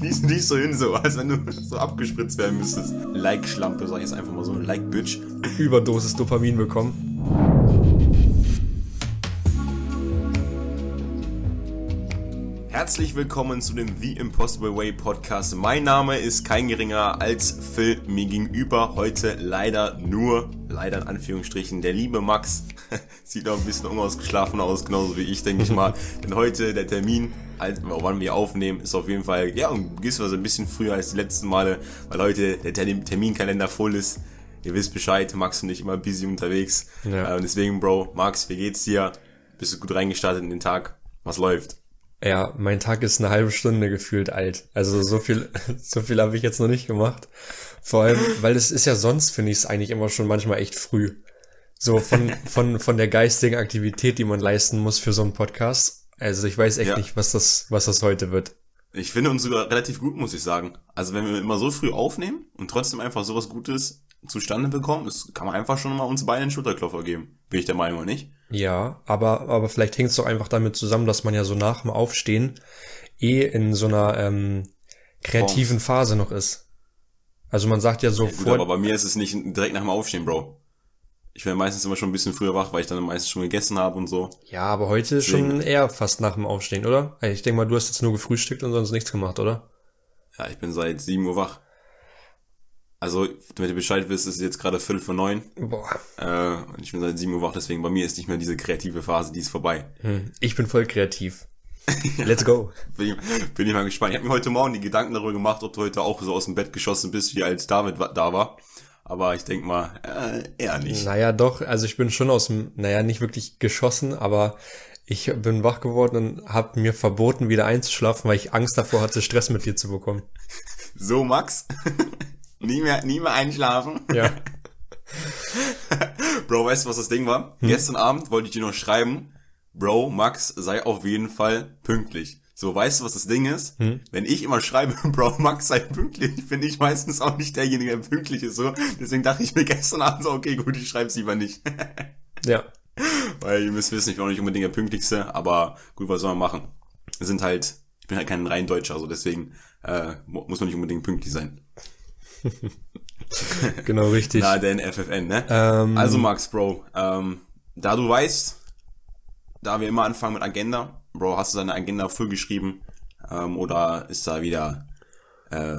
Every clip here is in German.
kniest dich so hin, so, als wenn du so abgespritzt werden müsstest. Like-Schlampe, sag ich jetzt einfach mal so. Like-Bitch. Überdosis Dopamin bekommen. Herzlich willkommen zu dem The Impossible Way Podcast. Mein Name ist kein geringerer als Phil. Mir gegenüber heute leider nur, leider in Anführungsstrichen, der liebe Max. Sieht noch ein bisschen unausgeschlafen aus, genauso wie ich, denke ich mal. Denn heute der Termin, wann wir aufnehmen, ist auf jeden Fall, ja, gewisserweise ein bisschen früher als die letzten Male, weil heute der Terminkalender voll ist. Ihr wisst Bescheid, Max und ich immer busy unterwegs. Ja. Und deswegen, Bro, Max, wie geht's dir? Bist du gut reingestartet in den Tag? Was läuft? Ja, mein Tag ist eine halbe Stunde gefühlt alt. Also so viel, so viel habe ich jetzt noch nicht gemacht. Vor allem, weil es ist ja sonst, finde ich es eigentlich immer schon manchmal echt früh. So von, von, von der geistigen Aktivität, die man leisten muss für so einen Podcast. Also ich weiß echt ja. nicht, was das, was das heute wird. Ich finde uns sogar relativ gut, muss ich sagen. Also wenn wir immer so früh aufnehmen und trotzdem einfach sowas Gutes zustande bekommen, das kann man einfach schon mal uns beiden einen Schulterklopfer geben. Bin ich der Meinung, oder nicht? Ja, aber, aber vielleicht hängt es doch einfach damit zusammen, dass man ja so nach dem Aufstehen eh in so einer ähm, kreativen. Phase noch ist. Also man sagt ja so ja, gut, vor. Aber bei mir ist es nicht direkt nach dem Aufstehen, Bro. Ich werde meistens immer schon ein bisschen früher wach, weil ich dann meistens schon gegessen habe und so. Ja, aber heute Deswegen. schon eher fast nach dem Aufstehen, oder? Ich denke mal, du hast jetzt nur gefrühstückt und sonst nichts gemacht, oder? Ja, ich bin seit 7 Uhr wach. Also, damit ihr Bescheid wisst, ist es jetzt gerade Viertel vor neun. Boah. Äh, und ich bin seit sieben Uhr wach, deswegen bei mir ist nicht mehr diese kreative Phase, die ist vorbei. Hm, ich bin voll kreativ. Let's go. bin, ich, bin ich mal gespannt. Ich habe mir heute Morgen die Gedanken darüber gemacht, ob du heute auch so aus dem Bett geschossen bist, wie als David da war. Aber ich denk mal, äh, eher nicht. Naja, doch. Also ich bin schon aus dem, naja, nicht wirklich geschossen, aber ich bin wach geworden und habe mir verboten, wieder einzuschlafen, weil ich Angst davor hatte, Stress mit dir zu bekommen. So, Max? Nie mehr, nie mehr einschlafen. Ja. Bro, weißt du, was das Ding war? Hm? Gestern Abend wollte ich dir noch schreiben, Bro, Max, sei auf jeden Fall pünktlich. So, weißt du, was das Ding ist? Hm? Wenn ich immer schreibe, Bro, Max, sei pünktlich, bin ich meistens auch nicht derjenige, der pünktlich ist, so. Deswegen dachte ich mir gestern Abend so, okay, gut, ich schreib's lieber nicht. ja. Weil ihr müsst wissen, ich bin auch nicht unbedingt der pünktlichste, aber gut, was soll man machen? Wir sind halt, ich bin halt kein rein Deutscher, so deswegen äh, muss man nicht unbedingt pünktlich sein. genau, richtig. Na, denn FFN, ne? Ähm, also Max, Bro, ähm, da du weißt, da wir immer anfangen mit Agenda, Bro, hast du deine Agenda voll geschrieben? Ähm, oder ist da wieder, äh,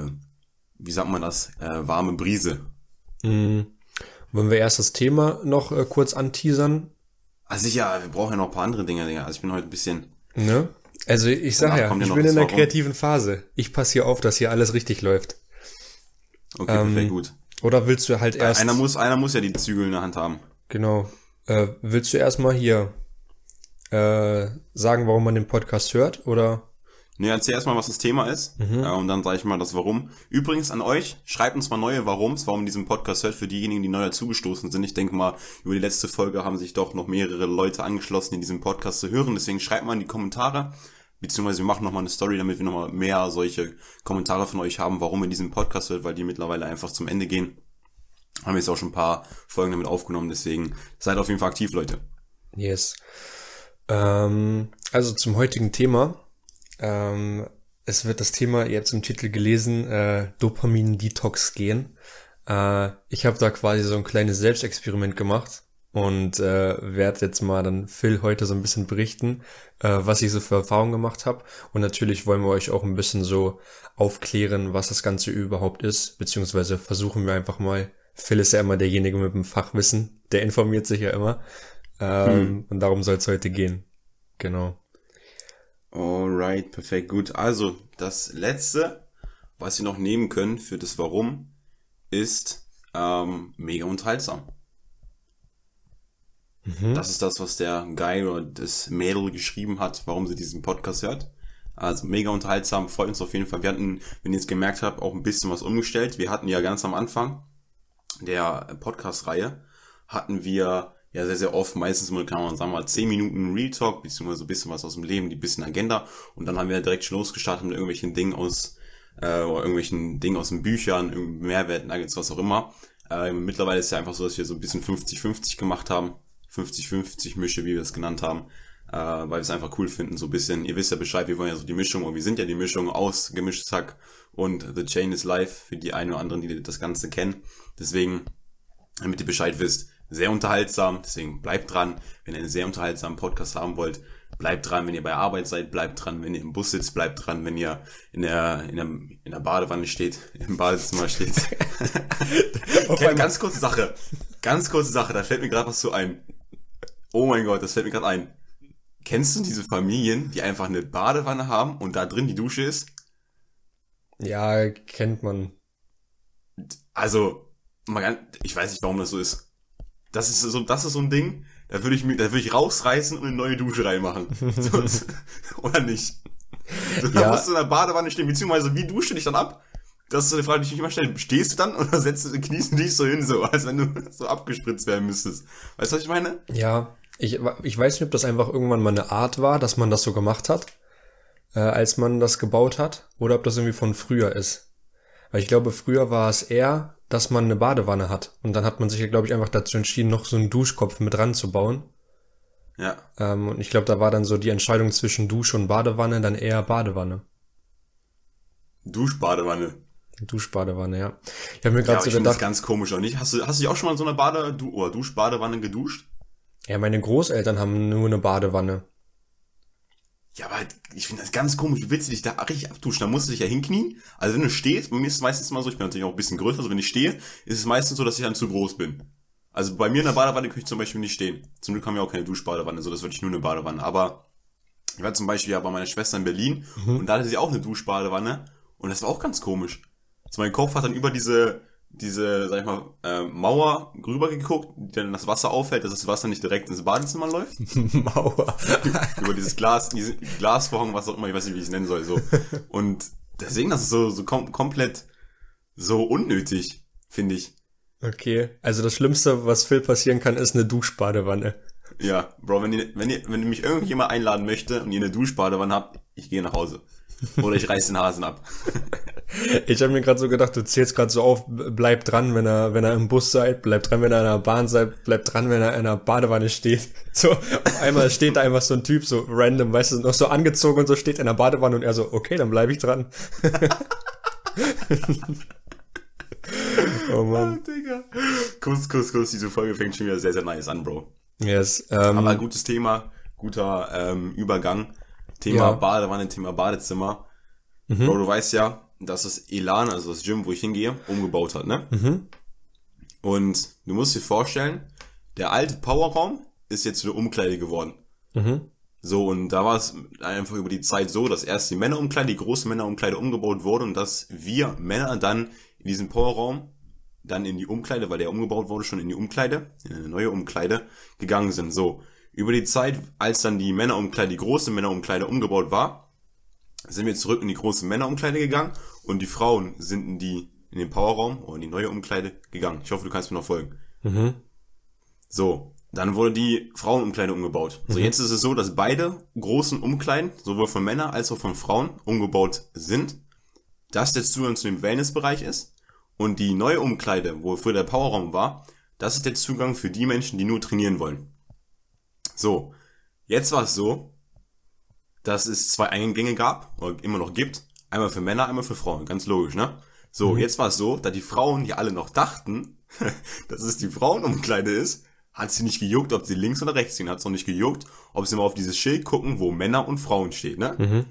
wie sagt man das, äh, warme Brise? Mhm. Wollen wir erst das Thema noch äh, kurz anteasern? Also ja, wir brauchen ja noch ein paar andere Dinge, Digga. Also ich bin heute ein bisschen... Ne? Also ich sag ja, ich bin in der kreativen Phase. Ich passe hier auf, dass hier alles richtig läuft. Okay, ähm, perfekt, gut. Oder willst du halt erst. Einer muss, einer muss ja die Zügel in der Hand haben. Genau. Äh, willst du erstmal hier äh, sagen, warum man den Podcast hört? Oder? Nee, erzähl erstmal, was das Thema ist. Mhm. Äh, und dann sage ich mal das Warum. Übrigens an euch, schreibt uns mal neue Warums, warum ihr diesen Podcast hört, für diejenigen, die neu dazugestoßen sind. Ich denke mal, über die letzte Folge haben sich doch noch mehrere Leute angeschlossen, in diesem Podcast zu hören. Deswegen schreibt mal in die Kommentare, beziehungsweise wir machen nochmal eine Story, damit wir nochmal mehr solche Kommentare von euch haben, warum ihr diesen Podcast hört, weil die mittlerweile einfach zum Ende gehen. Haben wir jetzt auch schon ein paar Folgen damit aufgenommen, deswegen seid auf jeden Fall aktiv, Leute. Yes. Ähm, also zum heutigen Thema. Ähm, es wird das Thema, es im Titel gelesen, äh, Dopamin-Detox gehen. Äh, ich habe da quasi so ein kleines Selbstexperiment gemacht und äh, werde jetzt mal dann Phil heute so ein bisschen berichten, äh, was ich so für Erfahrungen gemacht habe. Und natürlich wollen wir euch auch ein bisschen so aufklären, was das Ganze überhaupt ist, beziehungsweise versuchen wir einfach mal. Phil ist ja immer derjenige mit dem Fachwissen, der informiert sich ja immer. Ähm, hm. Und darum soll es heute gehen. Genau. Alright, perfekt, gut. Also, das letzte, was wir noch nehmen können für das Warum, ist ähm, mega unterhaltsam. Mhm. Das ist das, was der Guy oder das Mädel geschrieben hat, warum sie diesen Podcast hört. Also mega unterhaltsam, freut uns auf jeden Fall. Wir hatten, wenn ihr es gemerkt habt, auch ein bisschen was umgestellt. Wir hatten ja ganz am Anfang der Podcast-Reihe, hatten wir ja sehr, sehr oft, meistens mal, kann man sagen mal, 10 Minuten Real Talk, beziehungsweise so ein bisschen was aus dem Leben, die bisschen Agenda. Und dann haben wir direkt schon losgestartet mit irgendwelchen Dingen aus, äh, oder irgendwelchen Dingen aus den Büchern, Mehrwert, Nuggets, was auch immer. Äh, mittlerweile ist ja einfach so, dass wir so ein bisschen 50-50 gemacht haben. 50-50 Mische, wie wir es genannt haben. äh, weil wir es einfach cool finden, so ein bisschen, ihr wisst ja Bescheid, wir wollen ja so die Mischung, und wir sind ja die Mischung aus gemischtes Hack und The Chain is Life, für die einen oder anderen, die das Ganze kennen. Deswegen, damit ihr Bescheid wisst, sehr unterhaltsam, deswegen bleibt dran, wenn ihr einen sehr unterhaltsamen Podcast haben wollt, bleibt dran, wenn ihr bei Arbeit seid, bleibt dran, wenn ihr im Bus sitzt, bleibt dran, wenn ihr in der, in der, in der Badewanne steht, im Badezimmer steht. okay, ganz kurze Sache, ganz kurze Sache, da fällt mir gerade was zu ein. Oh mein Gott, das fällt mir gerade ein. Kennst du diese Familien, die einfach eine Badewanne haben und da drin die Dusche ist? Ja, kennt man. Also, ich weiß nicht, warum das so ist. Das ist so, das ist so ein Ding, da würde ich mir, da würde ich rausreißen und eine neue Dusche reinmachen. Sonst, oder nicht? Da ja. musst du in der Badewanne stehen, beziehungsweise wie dusche dich dann ab? Das ist so eine Frage, die ich mich immer stelle. Stehst du dann oder setzt du, kniest du dich so hin, so, als wenn du so abgespritzt werden müsstest? Weißt du, was ich meine? Ja, ich, ich weiß nicht, ob das einfach irgendwann mal eine Art war, dass man das so gemacht hat, äh, als man das gebaut hat, oder ob das irgendwie von früher ist. Weil ich glaube, früher war es eher, dass man eine Badewanne hat. Und dann hat man sich ja, glaube ich, einfach dazu entschieden, noch so einen Duschkopf mit ranzubauen. Ja. Ähm, und ich glaube, da war dann so die Entscheidung zwischen Dusche und Badewanne dann eher Badewanne. Duschbadewanne. Duschbadewanne, ja. Ich habe mir gerade ja, so ich gedacht, das ganz komisch, oder nicht? Hast du, hast du dich auch schon mal in so einer Bade du oder Duschbadewanne geduscht? Ja, meine Großeltern haben nur eine Badewanne. Ja, aber ich finde das ganz komisch. Wie willst du dich da richtig abduschen? Da musst du dich ja hinknien. Also wenn du stehst, bei mir ist es meistens mal so, ich bin natürlich auch ein bisschen größer, also wenn ich stehe, ist es meistens so, dass ich dann zu groß bin. Also bei mir in der Badewanne könnte ich zum Beispiel nicht stehen. Zum Glück haben wir auch keine Duschbadewanne, so das ist wirklich nur eine Badewanne. Aber ich war zum Beispiel ja bei meiner Schwester in Berlin mhm. und da hatte sie auch eine Duschbadewanne und das war auch ganz komisch. Also mein Kopf hat dann über diese diese, sag ich mal, äh, Mauer rüber geguckt, die dann das Wasser auffällt, dass das Wasser nicht direkt ins Badezimmer läuft. Mauer. Über dieses Glas, diese Glasvorhang, was auch immer, ich weiß nicht, wie ich es nennen soll, so. Und deswegen, das ist so, so kom komplett so unnötig, finde ich. Okay. Also das Schlimmste, was Phil passieren kann, ist eine Duschbadewanne. Ja, Bro, wenn ihr, wenn ihr, wenn ihr mich irgendjemand einladen möchte und ihr eine Duschbadewanne habt, ich gehe nach Hause. Oder ich reiß den Hasen ab. Ich habe mir gerade so gedacht, du zählst gerade so auf, bleib dran, wenn er, wenn er im Bus seid, bleib dran, wenn er in der Bahn seid, bleib dran, wenn er in einer Badewanne steht. So, auf einmal steht da einfach so ein Typ, so random, weißt du, noch so angezogen und so steht in der Badewanne und er so, okay, dann bleib ich dran. oh Mann. Oh, Digga. Kuss, Kuss, Kuss, diese Folge fängt schon wieder sehr, sehr nice an, Bro. Yes. Ähm, Aber gutes Thema, guter ähm, Übergang. Thema ja. Badewanne, Thema Badezimmer. Mhm. Bro, du weißt ja, dass das Elan, also das Gym, wo ich hingehe, umgebaut hat, ne? Mhm. Und du musst dir vorstellen, der alte Powerraum ist jetzt eine Umkleide geworden. Mhm. So, und da war es einfach über die Zeit so, dass erst die Männerumkleide, die große Männerumkleide umgebaut wurde und dass wir Männer dann in diesem Powerraum dann in die Umkleide, weil der umgebaut wurde, schon in die Umkleide, in eine neue Umkleide gegangen sind. So, über die Zeit, als dann die Männerumkleide, die große Männerumkleide umgebaut war, sind wir zurück in die große Männerumkleide gegangen und die Frauen sind in die in den Powerraum oder in die neue Umkleide gegangen. Ich hoffe, du kannst mir noch folgen. Mhm. So, dann wurde die Frauenumkleide umgebaut. Mhm. So, jetzt ist es so, dass beide großen Umkleiden, sowohl von Männern als auch von Frauen, umgebaut sind. Das der Zugang zu dem Wellnessbereich ist. Und die neue Umkleide, wo früher der Powerraum war, das ist der Zugang für die Menschen, die nur trainieren wollen. So, jetzt war es so, dass es zwei Eingänge gab, oder immer noch gibt. Einmal für Männer, einmal für Frauen. Ganz logisch, ne? So, mhm. jetzt war es so, da die Frauen ja alle noch dachten, dass es die Frauenumkleide ist, hat sie nicht gejuckt, ob sie links oder rechts gehen, hat es noch nicht gejuckt, ob sie mal auf dieses Schild gucken, wo Männer und Frauen steht, ne? Mhm.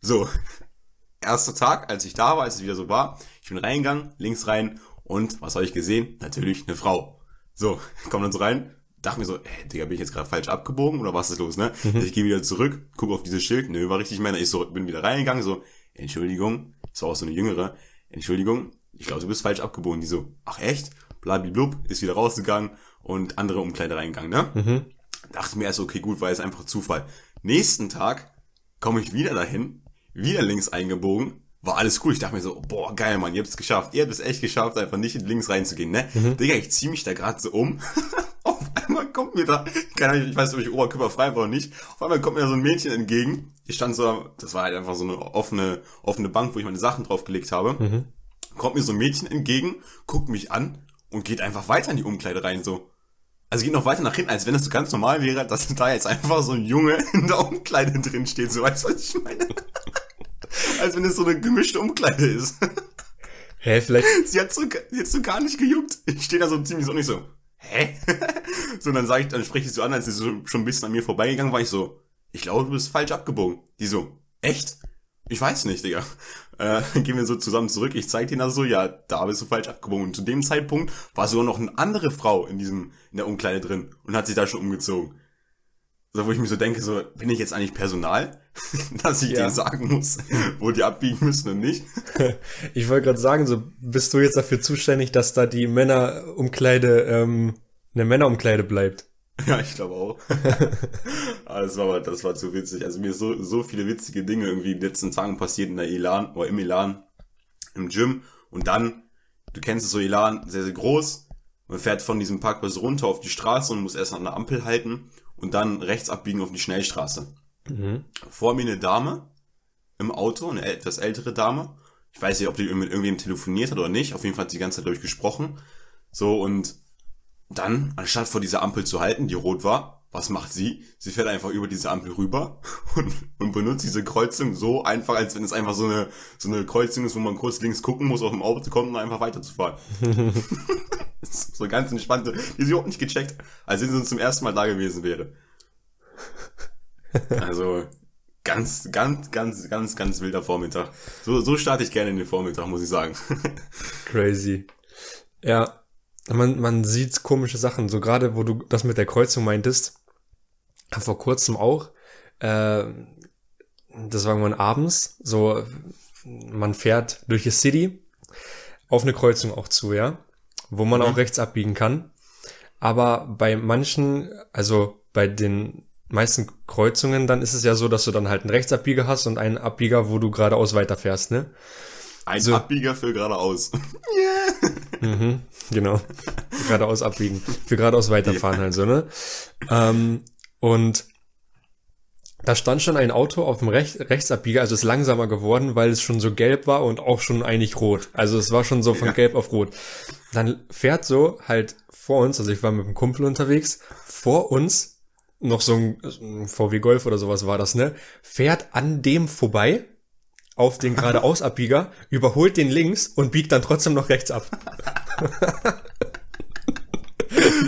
So, erster Tag, als ich da war, als es wieder so war, ich bin reingegangen, links rein und was habe ich gesehen? Natürlich eine Frau. So, komm dann so rein, dachte mir so, ey, Digga, bin ich jetzt gerade falsch abgebogen oder was ist los, ne? Mhm. Ich gehe wieder zurück, gucke auf dieses Schild, nö, war richtig Männer. Ich so, bin wieder reingegangen, so, Entschuldigung, das war auch so eine jüngere, Entschuldigung, ich glaube, du bist falsch abgebogen. Die so, ach echt? Blablablub, ist wieder rausgegangen und andere Umkleider reingegangen, ne? Mhm. Dachte mir erst, okay, gut, war jetzt einfach Zufall. Nächsten Tag komme ich wieder dahin, wieder links eingebogen, war alles cool. Ich dachte mir so, boah, geil, Mann, ihr habt es geschafft. Ihr habt es echt geschafft, einfach nicht in links reinzugehen, ne? Mhm. Digga, ich zieh mich da gerade so um. auf einmal kommt mir da, keine Ahnung, ich weiß nicht, ob ich oberkörperfrei war oder nicht. Auf einmal kommt mir da so ein Mädchen entgegen. Ich stand so, das war halt einfach so eine offene, offene Bank, wo ich meine Sachen draufgelegt habe. Mhm. Kommt mir so ein Mädchen entgegen, guckt mich an und geht einfach weiter in die Umkleide rein, so. Also geht noch weiter nach hinten, als wenn das so ganz normal wäre, dass da jetzt einfach so ein Junge in der Umkleide drin steht. So weißt du, was ich meine? als wenn es so eine gemischte Umkleide ist. Hä, vielleicht. Sie hat so, sie hat so gar nicht gejuckt. Ich stehe da so ziemlich so nicht so. Hä? so, dann sage ich, dann spreche ich so an, als sie so schon ein bisschen an mir vorbeigegangen war, ich so, ich glaube, du bist falsch abgebogen. Die so, echt? Ich weiß nicht, Digga. Äh, gehen wir so zusammen zurück. Ich zeig denen das so, ja, da bist du falsch abgebogen. Und zu dem Zeitpunkt war sogar noch eine andere Frau in diesem, in der Umkleide drin und hat sich da schon umgezogen. So, wo ich mir so denke, so, bin ich jetzt eigentlich Personal, dass ich Ja. denen sagen muss, wo die abbiegen müssen und nicht? Ich wollte gerade sagen, so bist du jetzt dafür zuständig, dass da die Männerumkleide ähm, eine Männerumkleide bleibt. Ja, ich glaube auch. Aber das war, aber- das war zu witzig. Also mir so, so viele witzige Dinge irgendwie in den letzten Tagen passiert in der Elan oder im Elan, im Gym. Und dann, du kennst es so, Elan, sehr, sehr groß. Man fährt von diesem Parkplatz runter auf die Straße und muss erst an der Ampel halten und dann rechts abbiegen auf die Schnellstraße. Vor mir eine Dame im Auto, eine etwas ältere Dame. Ich weiß nicht, ob die mit irgendwem telefoniert hat oder nicht. Auf jeden Fall hat sie die ganze Zeit, glaube ich, gesprochen. So, und dann, anstatt vor dieser Ampel zu halten, die rot war, was macht sie? Sie fährt einfach über diese Ampel rüber und, und benutzt diese Kreuzung so einfach, als wenn es einfach so eine, so eine Kreuzung ist, wo man kurz links gucken muss, auf dem Auto kommt und einfach weiterzufahren. so ganz entspannte, die sie überhaupt nicht gecheckt, als wenn sie zum ersten Mal da gewesen wäre. Also, ganz, ganz, ganz, ganz, ganz wilder Vormittag. So, so starte ich gerne in den Vormittag, muss ich sagen. Crazy. Ja, man, man sieht komische Sachen. So gerade, wo du das mit der Kreuzung meintest, vor kurzem auch. Äh, das war irgendwann abends. So, man fährt durch die City auf eine Kreuzung auch zu, ja, wo man auch rechts abbiegen kann. Aber bei manchen, also bei den meisten Kreuzungen, dann ist es ja so, dass du dann halt einen Rechtsabbieger hast und einen Abbieger, wo du geradeaus weiterfährst, ne? Ein So. Abbieger für geradeaus. Genau. geradeaus abbiegen. Für geradeaus weiterfahren halt so, ne? Ähm, und da stand schon ein Auto auf dem Rech Rechtsabbieger, also ist langsamer geworden, weil es schon so gelb war und auch schon eigentlich rot. Also es war schon so von Ja. gelb auf rot. Dann fährt so halt vor uns, also ich war mit einem Kumpel unterwegs, vor uns noch so ein, ein VW Golf oder sowas war das, ne? Fährt an dem vorbei auf den geradeausabbieger, überholt den links und biegt dann trotzdem noch rechts ab.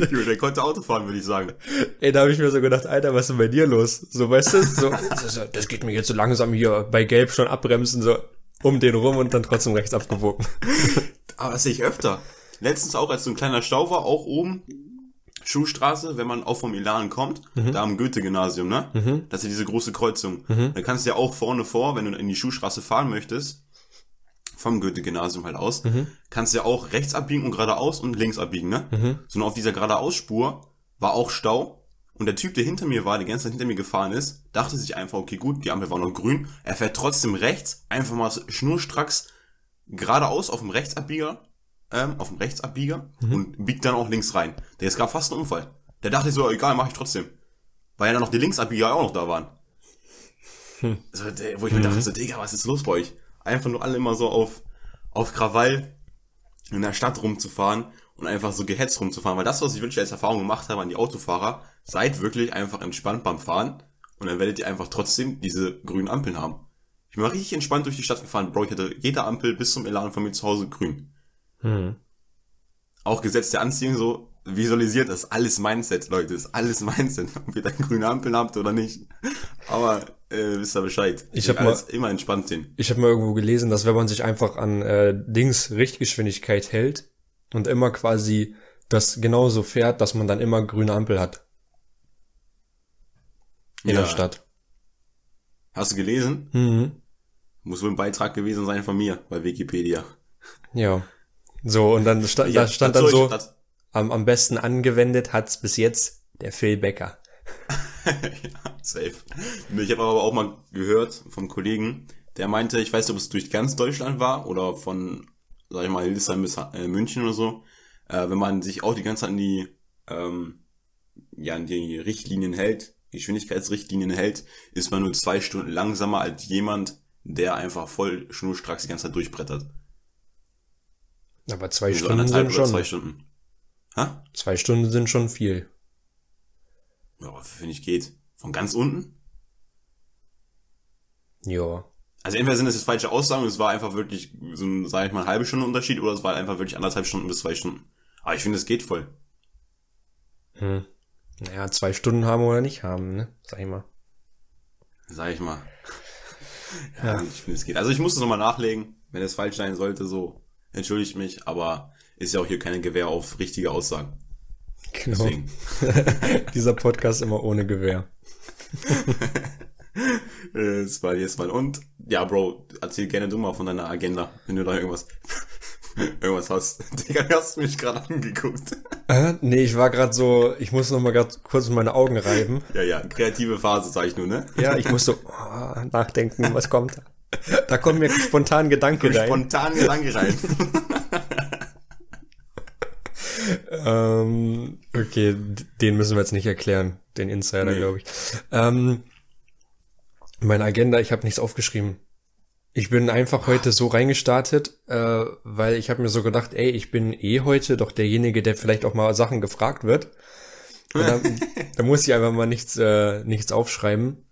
Der konnte Auto fahren, würde ich sagen. Ey, da habe ich mir so gedacht, Alter, was ist denn bei dir los? So, weißt du, so, so, das geht mir jetzt so langsam hier bei Gelb schon abbremsen, so um den rum und dann trotzdem rechts abgewogen. Aber das sehe ich öfter. Letztens auch, als so ein kleiner Stau war, auch oben, Schuhstraße, wenn man auch vom Elan kommt, da am Goethe-Gymnasium, ne? Das ist ja diese große Kreuzung. Da kannst du ja auch vorne vor, wenn du in die Schuhstraße fahren möchtest, vom Goethe-Gymnasium halt aus, kannst du ja auch rechts abbiegen und geradeaus und links abbiegen, ne? So und auf dieser geradeausspur war auch Stau. Und der Typ, der hinter mir war, der ganze Zeit hinter mir gefahren ist, dachte sich einfach, okay, gut, die Ampel war noch grün, er fährt trotzdem rechts, einfach mal schnurstracks geradeaus auf dem Rechtsabbieger, ähm, auf dem Rechtsabbieger und biegt dann auch links rein. Der ist gerade fast ein Unfall. Der dachte so, egal, mach ich trotzdem. Weil ja dann noch die Linksabbieger auch noch da waren. So, der, wo ich mir dachte, so, Digga, was ist los bei euch? Einfach nur alle immer so auf, auf Krawall in der Stadt rumzufahren und einfach so gehetzt rumzufahren. Weil das, was ich wirklich als Erfahrung gemacht habe an die Autofahrer, seid wirklich einfach entspannt beim Fahren und dann werdet ihr einfach trotzdem diese grünen Ampeln haben. Ich bin mal richtig entspannt durch die Stadt gefahren, Bro. Ich hatte jede Ampel bis zum Elan von mir zu Hause grün. Auch Gesetz der Anziehung so visualisiert, das ist alles Mindset, Leute. Das ist alles Mindset, ob ihr da grüne Ampeln habt oder nicht. Aber äh, wisst ihr Bescheid. Ich will hab mal- immer entspannt sehen. Ich habe mal irgendwo gelesen, dass wenn man sich einfach an äh, Dings Richtgeschwindigkeit hält und immer quasi das genauso fährt, dass man dann immer grüne Ampel hat in Ja. der Stadt. Hast du gelesen? Mhm. Muss wohl ein Beitrag gewesen sein von mir bei Wikipedia. Ja. So, und dann sta Ja, da stand dann so, am, am besten angewendet hat's bis jetzt der Phil Becker. ja, safe. Ich habe aber auch mal gehört vom Kollegen, der meinte, ich weiß nicht, ob es durch ganz Deutschland war oder von, sag ich mal, Hildesheim bis äh, München oder so, äh, wenn man sich auch die ganze Zeit an die, ähm, ja, an die Richtlinien hält, Geschwindigkeitsrichtlinien hält, ist man nur zwei Stunden langsamer als jemand, der einfach voll schnurstracks die ganze Zeit durchbrettert. Aber zwei So Stunden sind schon, zwei Stunden. Ha? zwei Stunden sind schon viel. Ja, finde ich geht. Von ganz unten? Ja. Also entweder sind das jetzt falsche Aussagen, es war einfach wirklich so ein, sag ich mal, halbe Stunde Unterschied, oder es war einfach wirklich anderthalb Stunden bis zwei Stunden. Aber ich finde, es geht voll. Hm. Naja, zwei Stunden haben oder nicht haben, ne? Sag ich mal. Sag ich mal. ja, ja. ich finde, es geht. Also ich muss es nochmal nachlegen, wenn es falsch sein sollte, so entschuldigt mich, aber ist ja auch hier keine Gewähr auf richtige Aussagen. Genau. Dieser Podcast immer ohne Gewehr. das war jetzt mal. Und ja, Bro, erzähl gerne du mal von deiner Agenda, wenn du da irgendwas irgendwas hast. Digga, hast du mich gerade angeguckt. Äh, nee, ich war gerade so, ich muss noch mal grad kurz meine Augen reiben. Ja, ja, kreative Phase, sag ich nur, ne? Ja, ich muss so oh, nachdenken, was kommt. Da kommt mir spontan Gedanke rein. Spontan Gedanke rein. ähm, okay, den müssen wir jetzt nicht erklären, den Insider, nee. glaube ich. Ähm, meine Agenda, ich habe nichts aufgeschrieben. Ich bin einfach heute so reingestartet, äh, weil ich habe mir so gedacht, ey, ich bin eh heute doch derjenige, der vielleicht auch mal Sachen gefragt wird. Da, da muss ich einfach mal nichts, äh, nichts aufschreiben.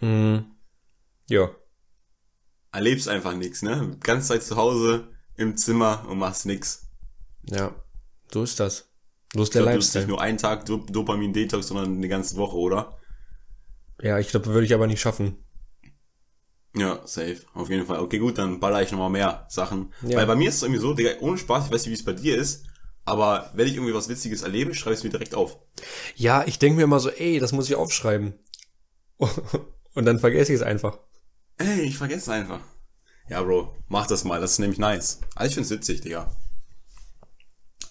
Hm. Ja. Erlebst einfach nichts, ne? Ganz Zeit zu Hause im Zimmer und machst nix. Ja, so ist das. So ist der glaub, Lifestyle. Du nicht nur einen Tag Dopamin-Detox, sondern eine ganze Woche, oder? Ja, ich glaube, würde ich aber nicht schaffen. Ja, safe. Auf jeden Fall. Okay, gut, dann baller ich nochmal mehr Sachen. Ja. Weil bei mir ist es irgendwie so, Digga, ohne Spaß, ich weiß nicht, wie es bei dir ist, aber wenn ich irgendwie was Witziges erlebe, schreibe ich es mir direkt auf. Ja, ich denke mir immer so, ey, das muss ich aufschreiben. Und dann vergesse ich es einfach. Ey, ich vergesse es einfach. Ja, Bro, mach das mal, das ist nämlich nice. Also ich find's witzig, Digga.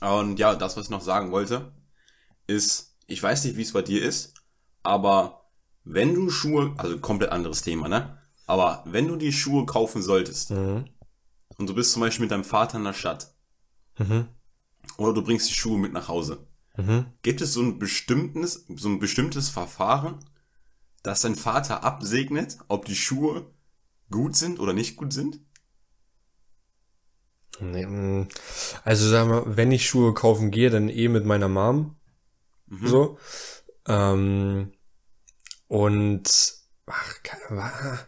Und ja, das, was ich noch sagen wollte, ist, ich weiß nicht, wie es bei dir ist, aber wenn du Schuhe, also komplett anderes Thema, ne? Aber wenn du die Schuhe kaufen solltest mhm. und du bist zum Beispiel mit deinem Vater in der Stadt mhm. oder du bringst die Schuhe mit nach Hause, mhm. gibt es so ein bestimmtes, so ein bestimmtes Verfahren, dass dein Vater absegnet, ob die Schuhe gut sind oder nicht gut sind? Mm, also sag mal, wenn ich Schuhe kaufen gehe, dann eh mit meiner Mom. Mhm. So. Ähm, und ach,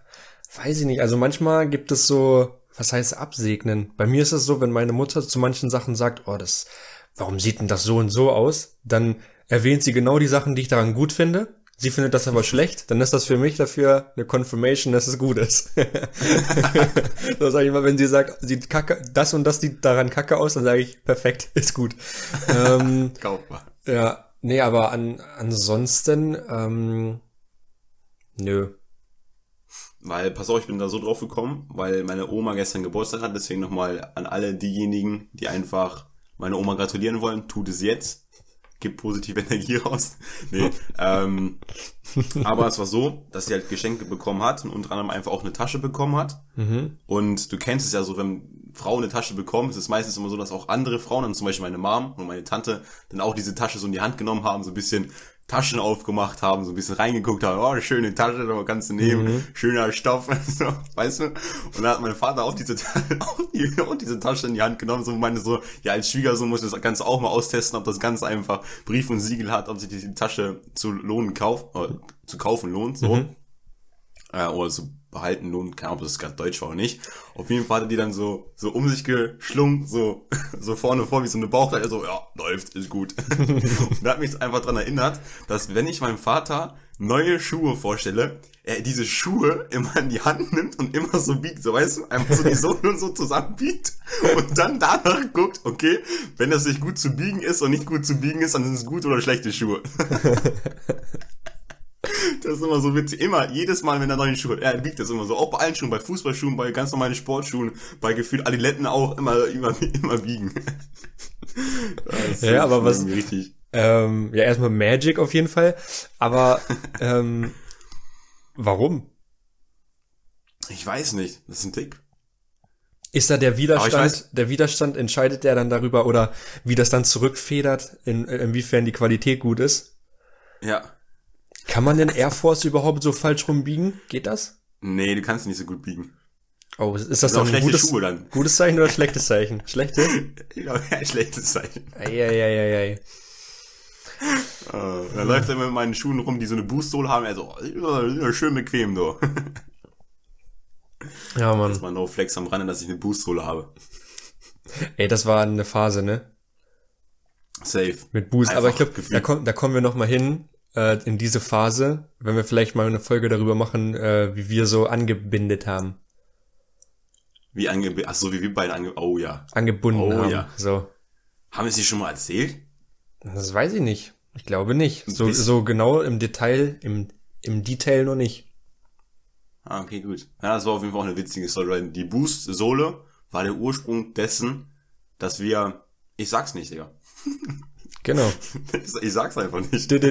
weiß ich nicht. Also manchmal gibt es so, was heißt absegnen? Bei mir ist es so, wenn meine Mutter zu manchen Sachen sagt, oh, das, warum sieht denn das so und so aus? Dann erwähnt sie genau die Sachen, die ich daran gut finde. Sie findet das aber schlecht, dann ist das für mich dafür eine Confirmation, dass es gut ist. so sage ich mal, wenn sie sagt, sieht kacke, das und das sieht daran kacke aus, dann sage ich, perfekt, ist gut. ähm, Kaufbar. Ja, nee, aber an, ansonsten, ähm, nö. Weil, pass auf, ich bin da so drauf gekommen, weil meine Oma gestern Geburtstag hat, deswegen nochmal an alle diejenigen, die einfach meine Oma gratulieren wollen, tut es jetzt. Gibt positive Energie raus. nee, ähm, aber es war so, dass sie halt Geschenke bekommen hat und unter anderem einfach auch eine Tasche bekommen hat. Mhm. Und du kennst es ja so, wenn Frauen eine Tasche bekommen, ist es meistens immer so, dass auch andere Frauen, dann zum Beispiel meine Mom und meine Tante, dann auch diese Tasche so in die Hand genommen haben, so ein bisschen Taschen aufgemacht haben, so ein bisschen reingeguckt haben, oh, schöne Tasche, da kannst du nehmen, mhm. schöner Stoff, so, weißt du? Und dann hat mein Vater auch diese, auch, die, auch diese Tasche in die Hand genommen, so meinte so, ja, als Schwiegersohn muss ich das Ganze auch mal austesten, ob das ganz einfach Brief und Siegel hat, ob sich die Tasche zu lohnen kauft, oder zu kaufen lohnt, so. Mhm. Äh, oder zu behalten lohnt, keine Ahnung, ob das gerade Deutsch war oder nicht. Auf jeden Fall hat er die dann so, so um sich geschlungen, so, so vorne vor wie so eine Bauchleiter, so, ja, läuft, ist gut. und da hat mich einfach dran erinnert, dass wenn ich meinem Vater neue Schuhe vorstelle, er diese Schuhe immer in die Hand nimmt und immer so biegt, so weißt du, einfach so die Sohlen und so zusammenbiegt und dann danach guckt, okay, wenn das nicht gut zu biegen ist und nicht gut zu biegen ist, dann sind es gute oder schlechte Schuhe. Das ist immer so witzig. Immer, jedes Mal, wenn er neue Schuhe hat, er biegt das immer so. Auch bei allen Schuhen, bei Fußballschuhen, bei ganz normalen Sportschuhen, bei gefühlt Adiletten auch immer, immer, immer biegen. ja, aber was, richtig. Ähm, ja, erstmal Magic auf jeden Fall. Aber, ähm, warum? Ich weiß nicht. Das ist ein Tick. Ist da der Widerstand, der Widerstand entscheidet der dann darüber oder wie das dann zurückfedert, in, inwiefern die Qualität gut ist? Ja. Kann man den Air Force überhaupt so falsch rumbiegen? Geht das? Nee, du kannst nicht so gut biegen. Oh, ist das, das dann ein gutes, dann. gutes Zeichen oder schlechtes Zeichen? Schlechtes? ja, schlechtes Zeichen. Eieieiei. Äh, dann läuft er immer mit meinen Schuhen rum, die so eine Boostsohle haben. Er so, ja, schön bequem, du. Ja, Mann. Das war no flex am Rande, dass ich eine Boostsohle habe. Ey, das war eine Phase, ne? Safe. Mit Boost. Aber ich Einfach glaube, da, komm, da kommen wir noch mal hin äh, in diese Phase, wenn wir vielleicht mal eine Folge darüber machen, äh, wie wir so angebindet haben. Wie ange... Ach so, wie wir beide ange... Oh ja. Angebunden Oh, haben. ja. So. Haben wir es dir schon mal erzählt? Das weiß ich nicht. Ich glaube nicht. So, Bis- so genau im Detail, im, im Detail noch nicht. Ah, okay, gut. Ja, das war auf jeden Fall auch eine witzige Story, weil die Boost-Sohle war der Ursprung dessen, dass wir... Ich sag's nicht, Digga. Genau. Ich ich sag's einfach nicht.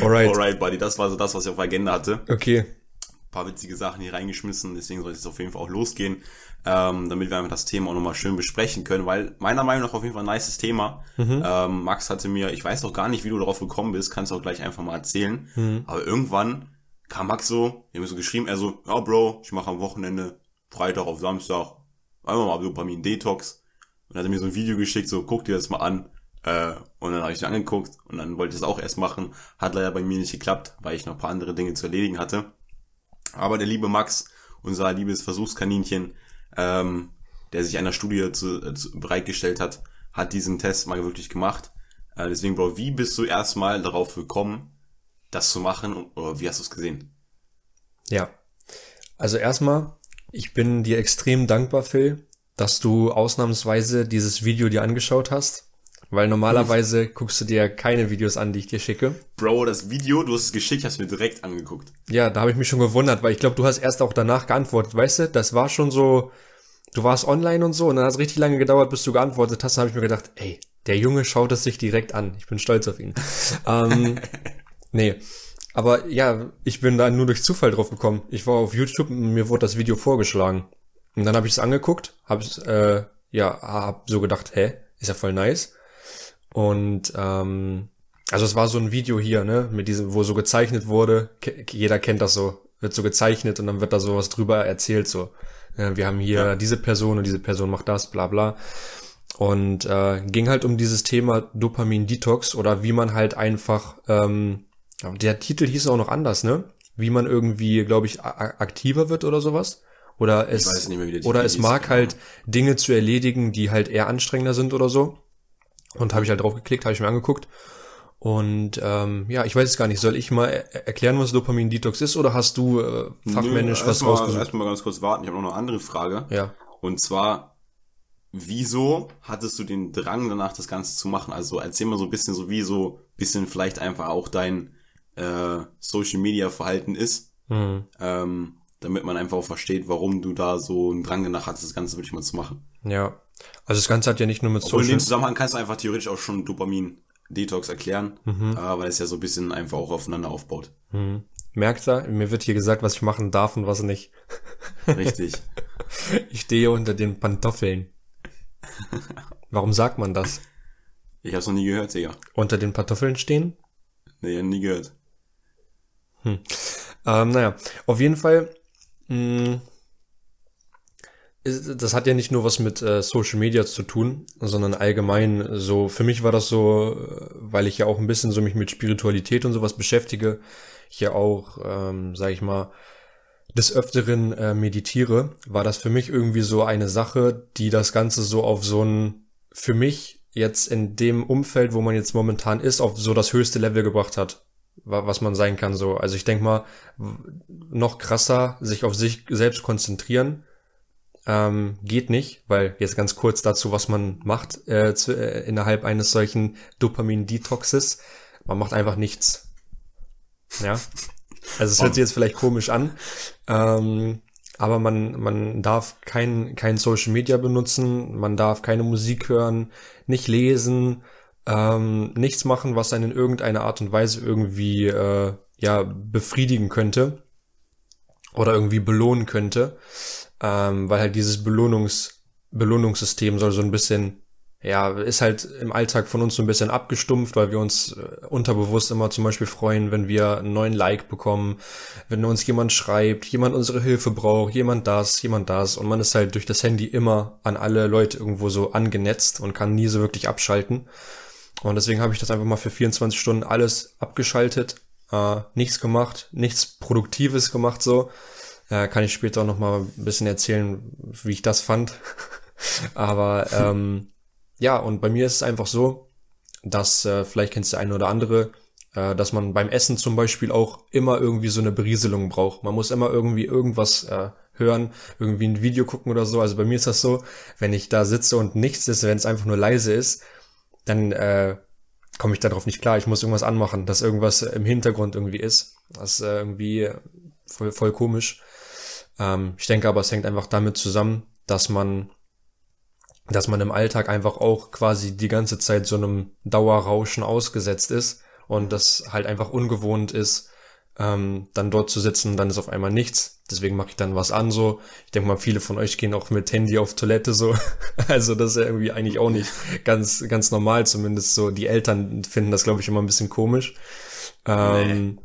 Alright. Alright, Buddy, das war so das, was ich auf Agenda hatte. Okay. Ein paar witzige Sachen hier reingeschmissen, deswegen soll es jetzt auf jeden Fall auch losgehen, ähm, damit wir einfach das Thema auch nochmal schön besprechen können, weil meiner Meinung nach auf jeden Fall ein nices Thema. Ähm, Max hatte mir, ich weiß auch gar nicht, wie du darauf gekommen bist, kannst du auch gleich einfach mal erzählen, aber irgendwann kam Max so, wir haben so geschrieben, er so, ja Bro, ich mache am Wochenende, Freitag auf Samstag, einfach mal Dopamin-Detox und hat er mir so ein Video geschickt, so, guck dir das mal an. Äh, und dann habe ich es angeguckt und dann wollte ich es auch erst machen. Hat leider bei mir nicht geklappt, weil ich noch paar andere Dinge zu erledigen hatte. Aber der liebe Max, unser liebes Versuchskaninchen, ähm, der sich einer Studie zu, äh, zu, bereitgestellt hat, hat diesen Test mal wirklich gemacht. Äh, deswegen, Bro, wie bist du erstmal darauf gekommen, das zu machen oder wie hast du es gesehen? Ja. Also erstmal, ich bin dir extrem dankbar, Phil, dass du ausnahmsweise dieses Video dir angeschaut hast. Weil normalerweise guckst du dir keine Videos an, die ich dir schicke. Bro, das Video, du hast es geschickt, hast mir direkt angeguckt. Ja, da habe ich mich schon gewundert, weil ich glaube, du hast erst auch danach geantwortet, weißt du? Das war schon so, du warst online und so und dann hat es richtig lange gedauert, bis du geantwortet hast. Dann habe ich mir gedacht, ey, der Junge schaut es sich direkt an. Ich bin stolz auf ihn. ähm, nee, aber ja, ich bin da nur durch Zufall drauf gekommen. Ich war auf YouTube und mir wurde das Video vorgeschlagen. Und dann habe ich es angeguckt, habe äh, ja, hab so gedacht, hä, ist ja voll nice. Und ähm, also es war so ein Video hier, ne, mit diesem, wo so gezeichnet wurde. Ke jeder kennt das so, wird so gezeichnet und dann wird da sowas drüber erzählt so. Ja, wir haben hier Ja. diese Person und diese Person macht das, bla bla. Und äh, ging halt um dieses Thema Dopamin-Detox oder wie man halt einfach, ähm, der Titel hieß auch noch anders, ne? Wie man irgendwie, glaube ich, aktiver wird oder sowas. Oder es, mehr, oder es mag genau. halt Dinge zu erledigen, die halt eher anstrengender sind oder so. Und habe ich halt drauf geklickt, habe ich mir angeguckt. Und ähm, ja, ich weiß es gar nicht. Soll ich mal er erklären, was Dopamin-Detox ist, oder hast du äh, fachmännisch Nö, was erstmal- rausgesucht? Erstmal ganz kurz warten, ich habe noch eine andere Frage. Ja. Und zwar, wieso hattest du den Drang danach, das Ganze zu machen? Also erzähl mal so ein bisschen so, wie so ein bisschen vielleicht einfach auch dein äh, Social Media Verhalten ist, Mhm. ähm, damit man einfach auch versteht, warum du da so einen Drang danach hattest, das Ganze wirklich mal zu machen. Ja. Also das Ganze hat ja nicht nur mit Obwohl in Social dem Zusammenhang kannst du einfach theoretisch auch schon Dopamin Detox erklären, Mhm. äh, weil es ja so ein bisschen einfach auch aufeinander aufbaut. Mhm. Merkt er, mir wird hier gesagt, was ich machen darf und was nicht. Richtig. Ich stehe unter den Pantoffeln. Warum sagt man das? ich hab's noch nie gehört, Digga. Unter den Pantoffeln stehen? Nee, nie gehört. Ähm, naja, auf jeden Fall, mh, ist- das hat ja nicht nur was mit äh, Social Media zu tun, sondern allgemein. So, für mich war das so, äh, weil ich ja auch ein bisschen so mich mit Spiritualität und sowas beschäftige, ich ja auch, ähm, sag ich mal, des Öfteren äh, meditiere, war das für mich irgendwie so eine Sache, die das Ganze so auf so ein, für mich jetzt in dem Umfeld, wo man jetzt momentan ist, auf so das höchste Level gebracht hat, was man sein kann so. Also ich denke mal, noch krasser sich auf sich selbst konzentrieren ähm, geht nicht, weil jetzt ganz kurz dazu, was man macht äh, zu, äh, innerhalb eines solchen Dopamin-Detoxes. Man macht einfach nichts. Ja. Also es hört sich jetzt vielleicht komisch an, ähm, aber man, man darf kein, kein Social Media benutzen, man darf keine Musik hören, nicht lesen, ähm, nichts machen, was einen in irgendeiner Art und Weise irgendwie äh, ja befriedigen könnte oder irgendwie belohnen könnte, ähm, weil halt dieses Belohnungs Belohnungssystem soll so ein bisschen ja, ist halt im Alltag von uns so ein bisschen abgestumpft, weil wir uns äh, unterbewusst immer zum Beispiel freuen, wenn wir einen neuen Like bekommen, wenn uns jemand schreibt, jemand unsere Hilfe braucht, jemand das, jemand das und man ist halt durch das Handy immer an alle Leute irgendwo so angenetzt und kann nie so wirklich abschalten. Und deswegen habe ich das einfach mal für 24 Stunden alles abgeschaltet, äh, nichts gemacht, nichts Produktives gemacht so. Äh, kann ich später auch noch ein bisschen erzählen, wie ich das fand. Aber ähm, ja, und bei mir ist es einfach so, dass, äh, vielleicht kennst du eine oder andere, äh, dass man beim Essen zum Beispiel auch immer irgendwie so eine Berieselung braucht. Man muss immer irgendwie irgendwas äh, hören, irgendwie ein Video gucken oder so. Also bei mir ist das so, wenn ich da sitze und nichts ist, wenn es einfach nur leise ist, dann äh, komme ich darauf nicht klar. Ich muss irgendwas anmachen, dass irgendwas im Hintergrund irgendwie ist. Das ist äh, irgendwie voll, voll komisch. Ähm, ich denke aber, es hängt einfach damit zusammen, dass man dass man im Alltag einfach auch quasi die ganze Zeit so einem Dauerrauschen ausgesetzt ist und das halt einfach ungewohnt ist, ähm, dann dort zu sitzen, dann ist auf einmal nichts. Deswegen mache ich dann was an so. Ich denke mal, viele von euch gehen auch mit Handy auf Toilette so. Also das ist ja irgendwie eigentlich auch nicht ganz, ganz normal, zumindest so. Die Eltern finden das, glaube ich, immer ein bisschen komisch. Ähm, nee.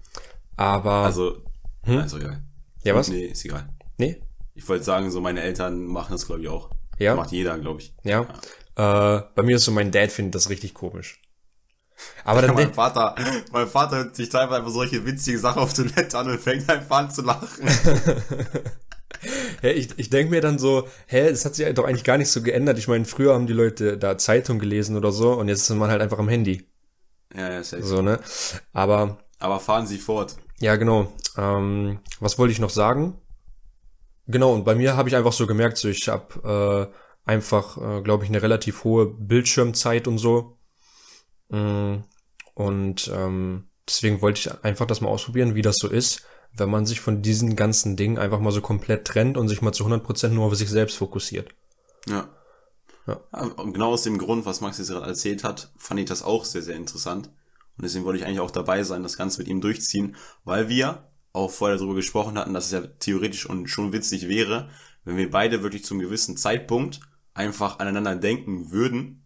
Aber. Also, hm? also egal. Ja, was? Nee, ist egal. Nee? Ich wollte sagen, so meine Eltern machen das, glaube ich, auch. Ja. Macht jeder, glaube ich. Ja. ja. Äh, bei mir ist so, mein Dad findet das richtig komisch. Aber dann mein Vater, mein Vater hört sich teilweise einfach solche witzige Sachen auf Toilette an und fängt einfach an zu lachen. ja, ich ich denke mir dann so, hä, es hat sich doch eigentlich gar nicht so geändert. Ich meine, früher haben die Leute da Zeitung gelesen oder so und jetzt ist man halt einfach am Handy. Ja, ja, safe. So, ne? Aber. Aber fahren Sie fort. Ja, genau. Ähm, was wollte ich noch sagen? Genau, und bei mir habe ich einfach so gemerkt, so ich habe äh, einfach, äh, glaube ich, eine relativ hohe Bildschirmzeit und so. Mm, und ähm, deswegen wollte ich einfach das mal ausprobieren, wie das so ist, wenn man sich von diesen ganzen Dingen einfach mal so komplett trennt und sich mal zu 100% nur auf sich selbst fokussiert. Ja. ja. Und genau aus dem Grund, was Max jetzt gerade erzählt hat, fand ich das auch sehr, sehr interessant. Und deswegen wollte ich eigentlich auch dabei sein, das Ganze mit ihm durchziehen, weil wir auch vorher darüber gesprochen hatten, dass es ja theoretisch und schon witzig wäre, wenn wir beide wirklich zum gewissen Zeitpunkt einfach aneinander denken würden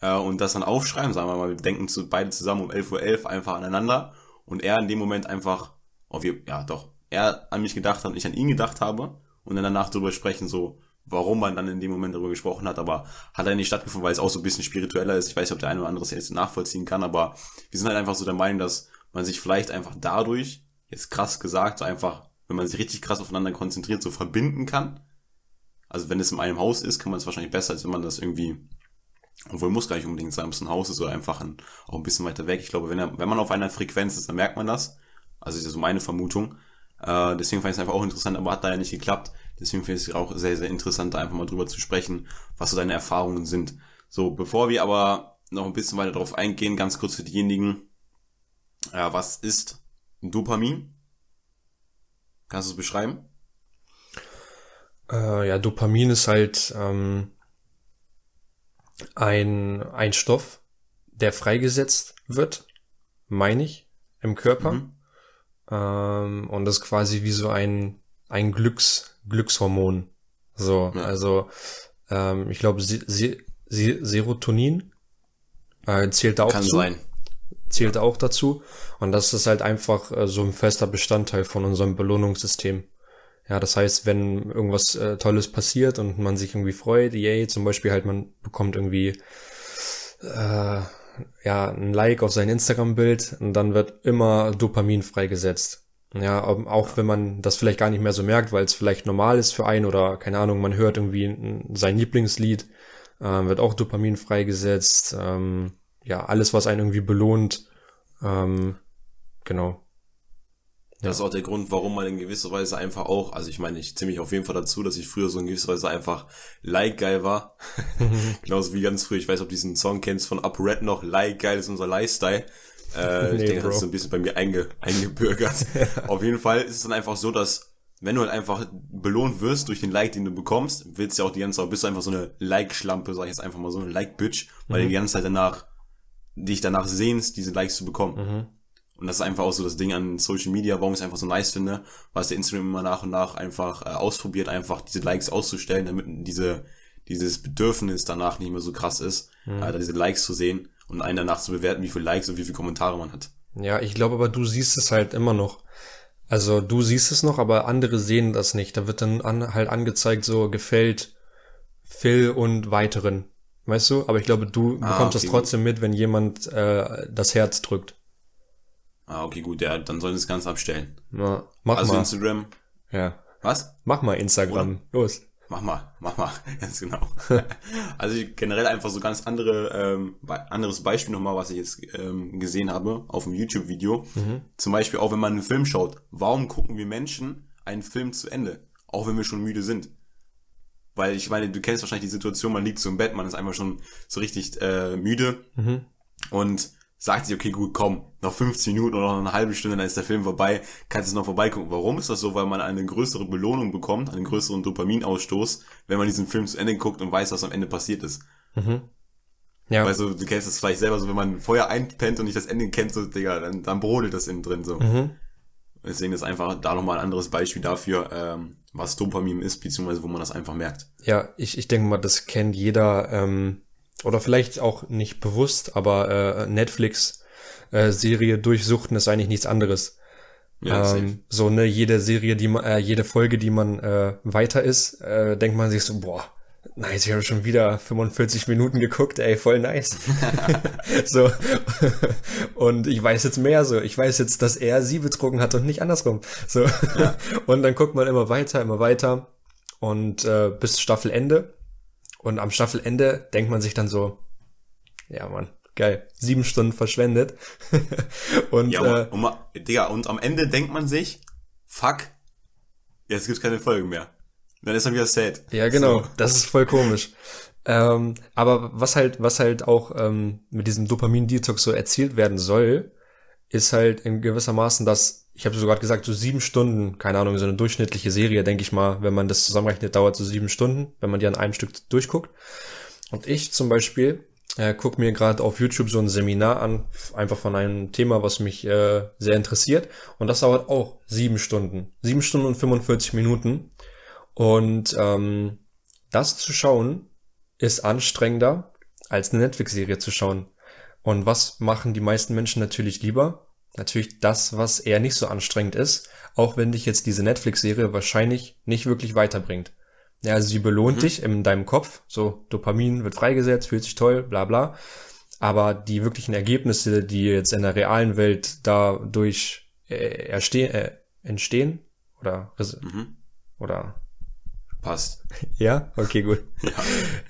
äh, und das dann aufschreiben, sagen wir mal, wir denken zu, beide zusammen um 11.11 Uhr einfach aneinander und er in dem Moment einfach, oh, wir, ja doch, er an mich gedacht hat und ich an ihn gedacht habe und dann danach darüber sprechen, so, warum man dann in dem Moment darüber gesprochen hat, aber hat er nicht stattgefunden, weil es auch so ein bisschen spiritueller ist. Ich weiß nicht, ob der eine oder andere es jetzt nachvollziehen kann, aber wir sind halt einfach so der Meinung, dass man sich vielleicht einfach dadurch jetzt krass gesagt, so einfach, wenn man sich richtig krass aufeinander konzentriert, so verbinden kann. Also wenn es in einem Haus ist, kann man es wahrscheinlich besser, als wenn man das irgendwie, obwohl muss gar nicht unbedingt sein, ob ein Haus ist oder einfach ein, auch ein bisschen weiter weg. Ich glaube, wenn, er, wenn man auf einer Frequenz ist, dann merkt man das. Also ist ja so meine Vermutung. Äh, deswegen fand ich es einfach auch interessant, aber hat da ja nicht geklappt. Deswegen finde ich es auch sehr, sehr interessant, da einfach mal drüber zu sprechen, was so deine Erfahrungen sind. So, bevor wir aber noch ein bisschen weiter darauf eingehen, ganz kurz für diejenigen, äh, was ist Dopamin? Kannst du es beschreiben? Äh, ja, Dopamin ist halt ähm, ein, ein Stoff, der freigesetzt wird, meine ich, im Körper. Mhm. Ähm, und das ist quasi wie so ein, ein Glücks, Glückshormon. So, ja. also ähm, ich glaube, Serotonin äh, zählt da auch Kann zu. sein zählt auch dazu. Und das ist halt einfach äh, so ein fester Bestandteil von unserem Belohnungssystem. Ja, das heißt, wenn irgendwas äh, Tolles passiert und man sich irgendwie freut, yay, zum Beispiel halt man bekommt irgendwie äh, ja ein Like auf sein Instagram-Bild und dann wird immer Dopamin freigesetzt. Ja, auch wenn man das vielleicht gar nicht mehr so merkt, weil es vielleicht normal ist für einen oder keine Ahnung, man hört irgendwie sein Lieblingslied, äh, wird auch Dopamin freigesetzt. Ähm, ja, alles, was einen irgendwie belohnt, ähm, genau. Das ist auch der Grund, warum man in gewisser Weise einfach auch, also ich meine, ich ziehe mich auf jeden Fall dazu, dass ich früher so in gewisser Weise einfach like geil war. Mhm. Genauso wie ganz früh, ich weiß, ob du diesen Song kennst von Up Red noch, like geil ist unser Lifestyle. Äh, nee, ich denke, das ist so ein bisschen bei mir einge, eingebürgert. Auf jeden Fall ist es dann einfach so, dass wenn du halt einfach belohnt wirst durch den Like, den du bekommst, willst du ja auch die ganze Zeit, bist du einfach so eine Like-Schlampe, sag ich jetzt einfach mal so eine Like-Bitch, weil mhm. du die ganze Zeit danach dich danach sehnst, diese Likes zu bekommen. Mhm. Und das ist einfach auch so das Ding an Social Media, warum ich es einfach so nice finde, was der Instagram immer nach und nach einfach äh, ausprobiert, einfach diese Likes auszustellen, damit diese, dieses Bedürfnis danach nicht mehr so krass ist, mhm. äh, diese Likes zu sehen und einen danach zu bewerten, wie viele Likes und wie viele Kommentare man hat. Ja, ich glaube aber, du siehst es halt immer noch. Also du siehst es noch, aber andere sehen das nicht. Da wird dann an, halt angezeigt, so gefällt Phil und weiteren. Weißt du? Aber ich glaube, du ah, bekommst okay, das trotzdem mit, wenn jemand äh, das Herz drückt. Ah, okay, gut, ja, dann sollen sie das Ganze abstellen. Na, mach also mal. Instagram. Ja. Was? Mach mal Instagram. Oder? Los. Mach mal, mach mal, ganz genau. also generell einfach so ganz andere, ähm, anderes Beispiel nochmal, was ich jetzt ähm, gesehen habe auf dem YouTube-Video. Mhm. Zum Beispiel auch, wenn man einen Film schaut. Warum gucken wir Menschen einen Film zu Ende? Auch wenn wir schon müde sind. Weil ich meine, du kennst wahrscheinlich die Situation, man liegt so im Bett, man ist einfach schon so richtig äh, müde. Mhm. Und sagt sich, okay, gut, komm, noch 15 Minuten oder noch eine halbe Stunde, dann ist der Film vorbei, kannst du noch vorbeigucken. Warum ist das so? Weil man eine größere Belohnung bekommt, einen größeren Dopaminausstoß, wenn man diesen Film zu Ende guckt und weiß, was am Ende passiert ist. Mhm. Ja. Weil so, du kennst das vielleicht selber so, wenn man vorher einpennt und nicht das Ende kennt, so, Digga, dann, dann brodelt das innen drin so. Mhm. Deswegen ist einfach da nochmal ein anderes Beispiel dafür, ähm, was Dopamin ist, beziehungsweise wo man das einfach merkt. Ja, ich, ich denke mal, das kennt jeder, ähm, oder vielleicht auch nicht bewusst, aber äh, Netflix äh, durchsuchten ist eigentlich nichts anderes. Ja, ähm, so ne jede Serie, die man, äh, jede Folge, die man äh, weiter ist, äh, denkt man sich so, boah, nice, ich habe schon wieder 45 Minuten geguckt, ey, voll nice. so und ich weiß jetzt mehr, so ich weiß jetzt, dass er sie betrogen hat und nicht andersrum. So ja. und dann guckt man immer weiter, immer weiter und äh, bis Staffelende und am Staffelende denkt man sich dann so, ja Mann, geil, sieben Stunden verschwendet. und, ja, äh, und, und, Digga, und am Ende denkt man sich, fuck, jetzt gibt's keine Folge mehr. Dann ist man wieder sad. Ja, genau, so. das ist voll komisch. Ähm, aber was halt, was halt auch ähm, mit diesem Dopamin-Detox so erzielt werden soll, ist halt in gewissermaßen, dass ich habe so gerade gesagt, so sieben Stunden, keine Ahnung, so eine durchschnittliche Serie, denke ich mal, wenn man das zusammenrechnet, dauert so sieben Stunden, wenn man die an einem Stück durchguckt. Und ich zum Beispiel äh, gucke mir gerade auf YouTube so ein Seminar an, einfach von einem Thema, was mich äh, sehr interessiert. Und das dauert auch sieben Stunden. Sieben Stunden und 45 Minuten. Und ähm, das zu schauen, ist anstrengender, als eine Netflix-Serie zu schauen. Und was machen die meisten Menschen natürlich lieber? Natürlich das, was eher nicht so anstrengend ist, auch wenn dich jetzt diese Netflix-Serie wahrscheinlich nicht wirklich weiterbringt. Ja, also sie belohnt mhm. dich in deinem Kopf, so Dopamin wird freigesetzt, fühlt sich toll, bla bla. Aber die wirklichen Ergebnisse, die jetzt in der realen Welt dadurch äh, erstehen, äh, entstehen oder mhm. oder Passt. Ja, okay, gut. Ja.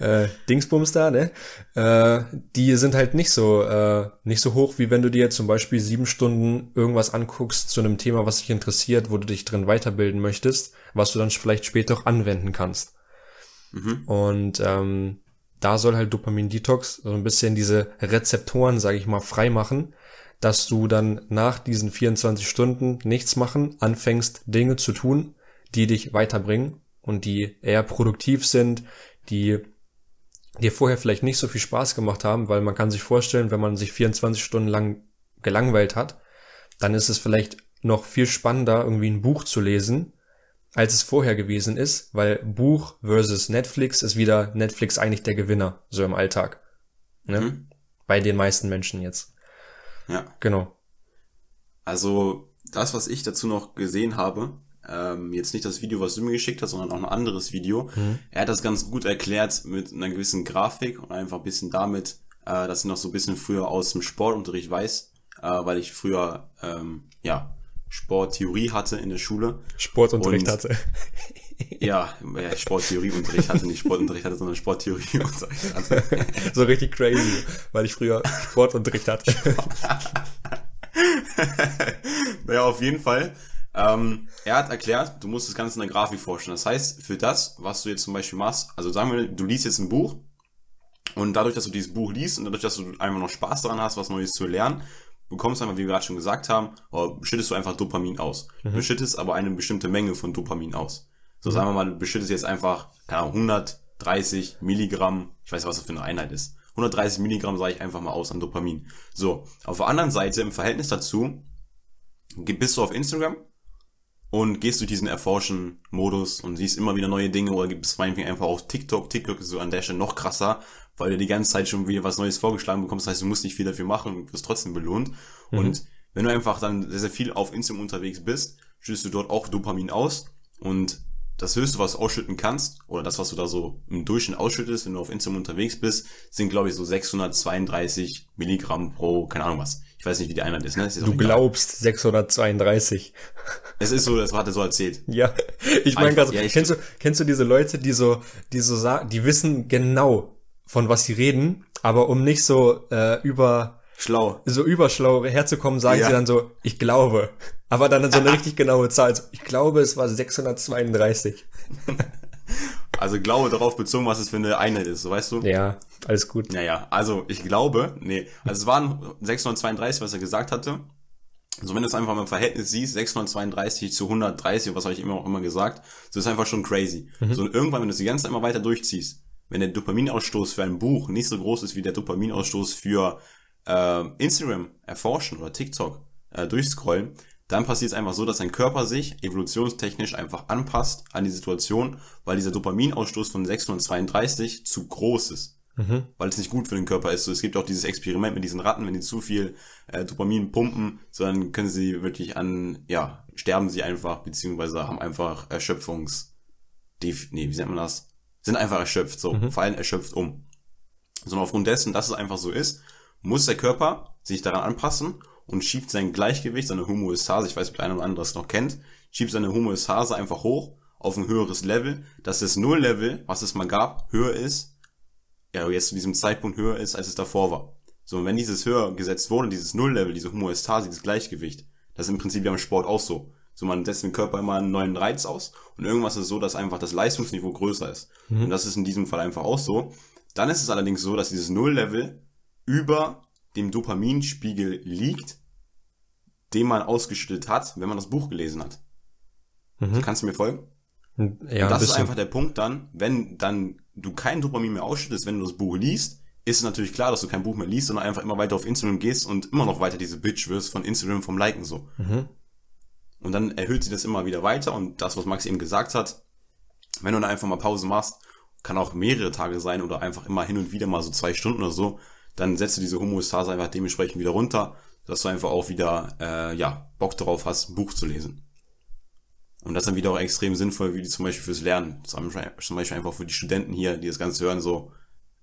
Äh, Dingsbums da, ne? Äh, die sind halt nicht so, äh, nicht so hoch, wie wenn du dir zum Beispiel sieben Stunden irgendwas anguckst zu einem Thema, was dich interessiert, wo du dich drin weiterbilden möchtest, was du dann vielleicht später auch anwenden kannst. Mhm. Und ähm, da soll halt Dopamin-Detox so ein bisschen diese Rezeptoren, sage ich mal, frei machen, dass du dann nach diesen 24 Stunden nichts machen, anfängst Dinge zu tun, die dich weiterbringen und die eher produktiv sind, die dir vorher vielleicht nicht so viel Spaß gemacht haben, weil man kann sich vorstellen, wenn man sich 24 Stunden lang gelangweilt hat, dann ist es vielleicht noch viel spannender, irgendwie ein Buch zu lesen, als es vorher gewesen ist, weil Buch versus Netflix ist wieder Netflix eigentlich der Gewinner, so im Alltag. Ne? Mhm. Bei den meisten Menschen jetzt. Ja. Genau. Also, das, was ich dazu noch gesehen habe, ähm, jetzt nicht das Video, was du mir geschickt hast, sondern auch ein anderes Video. Mhm. Er hat das ganz gut erklärt mit einer gewissen Grafik und einfach ein bisschen damit, äh, dass ich noch so ein bisschen früher aus dem Sportunterricht weiß, äh, weil ich früher ähm, ja Sporttheorie hatte in der Schule. Sportunterricht und, hatte. ja, Sporttheorieunterricht hatte, nicht Sportunterricht hatte, sondern Sporttheorieunterricht hatte. so richtig crazy, weil ich früher Sportunterricht hatte. naja, auf jeden Fall ähm, er hat erklärt, du musst das Ganze in der Grafik vorstellen. Das heißt, für das, was du jetzt zum Beispiel machst, also sagen wir, du liest jetzt ein Buch und dadurch, dass du dieses Buch liest und dadurch, dass du einfach noch Spaß daran hast, was Neues zu lernen, bekommst du einfach, wie wir gerade schon gesagt haben, oder schüttest du einfach Dopamin aus. Mhm. Du schüttest aber eine bestimmte Menge von Dopamin aus. So mhm. sagen wir mal, du beschüttest jetzt einfach, keine Ahnung, 130 Milligramm, ich weiß nicht, was das für eine Einheit ist. 130 Milligramm sage ich einfach mal aus an Dopamin. So, auf der anderen Seite, im Verhältnis dazu, bist du auf Instagram und gehst durch diesen Erforschen-Modus und siehst immer wieder neue Dinge oder gibt es meinetwegen einfach auf TikTok. TikTok ist so an der Stelle noch krasser, weil du die ganze Zeit schon wieder was Neues vorgeschlagen bekommst. Das heißt, du musst nicht viel dafür machen und wirst trotzdem belohnt. Mhm. Und wenn du einfach dann sehr, sehr viel auf Instagram unterwegs bist, schüttest du dort auch Dopamin aus und das höchste, was du ausschütten kannst, oder das, was du da so im Durchschnitt ausschüttest, wenn du auf Instagram unterwegs bist, sind, glaube ich, so 632 Milligramm pro, keine Ahnung was. Ich weiß nicht, wie die Einheit ist, ne? Ist du glaubst 632. Es ist so, das hat er so erzählt. Ja, ich meine gerade, ja, kennst du, kennst du diese Leute, die so, die so sagen, die wissen genau, von was sie reden, aber um nicht so äh, über schlau. So überschlau herzukommen, sagen ja. sie dann so, ich glaube. Aber dann so eine richtig genaue Zahl. Ich glaube, es war 632. also glaube darauf bezogen, was es für eine Einheit ist, so weißt du? Ja, alles gut. Naja, also ich glaube, nee, also es waren 632, was er gesagt hatte. Also wenn du es einfach mal im Verhältnis siehst, 632 zu 130, was habe ich immer auch immer gesagt, so ist einfach schon crazy. Mhm. So und irgendwann, wenn du es die ganze Zeit immer weiter durchziehst, wenn der Dopaminausstoß für ein Buch nicht so groß ist wie der Dopaminausstoß für äh, Instagram erforschen oder TikTok äh, durchscrollen, dann passiert es einfach so, dass dein Körper sich evolutionstechnisch einfach anpasst an die Situation, weil dieser Dopaminausstoß von 632 zu groß ist. Mhm. Weil es nicht gut für den Körper ist. So, es gibt auch dieses Experiment mit diesen Ratten, wenn die zu viel äh, Dopamin pumpen, so dann können sie wirklich an, ja, sterben sie einfach, beziehungsweise haben einfach Erschöpfungs... Nee, wie nennt man das? Sind einfach erschöpft, so, mhm. fallen erschöpft um. Sondern aufgrund dessen, dass es einfach so ist, muss der Körper sich daran anpassen und schiebt sein Gleichgewicht, seine Homöostase, ich weiß, ob der eine oder andere das noch kennt, schiebt seine Homöostase einfach hoch auf ein höheres Level, dass das Null-Level, was es mal gab, höher ist, ja, jetzt zu diesem Zeitpunkt höher ist, als es davor war. So, und wenn dieses höher gesetzt wurde, dieses Null-Level, diese Homöostase, dieses Gleichgewicht, das ist im Prinzip ja im Sport auch so. So, man setzt dem Körper immer einen neuen Reiz aus und irgendwas ist so, dass einfach das Leistungsniveau größer ist. Mhm. Und das ist in diesem Fall einfach auch so. Dann ist es allerdings so, dass dieses Null-Level über dem Dopaminspiegel liegt, den man ausgeschüttet hat, wenn man das Buch gelesen hat. Mhm. Kannst du mir folgen? Ja, und das ist einfach der Punkt dann, wenn dann du kein Dopamin mehr ausschüttest, wenn du das Buch liest, ist es natürlich klar, dass du kein Buch mehr liest, sondern einfach immer weiter auf Instagram gehst und immer noch weiter diese Bitch wirst von Instagram vom Liken so. Mhm. Und dann erhöht sich das immer wieder weiter und das, was Max eben gesagt hat, wenn du dann einfach mal Pause machst, kann auch mehrere Tage sein oder einfach immer hin und wieder mal so zwei Stunden oder so, dann setzt du diese Homöostase einfach dementsprechend wieder runter, dass du einfach auch wieder äh, ja, Bock darauf hast, ein Buch zu lesen. Und das ist dann wieder auch extrem sinnvoll, wie zum Beispiel fürs Lernen. Zum Beispiel einfach für die Studenten hier, die das Ganze hören, so,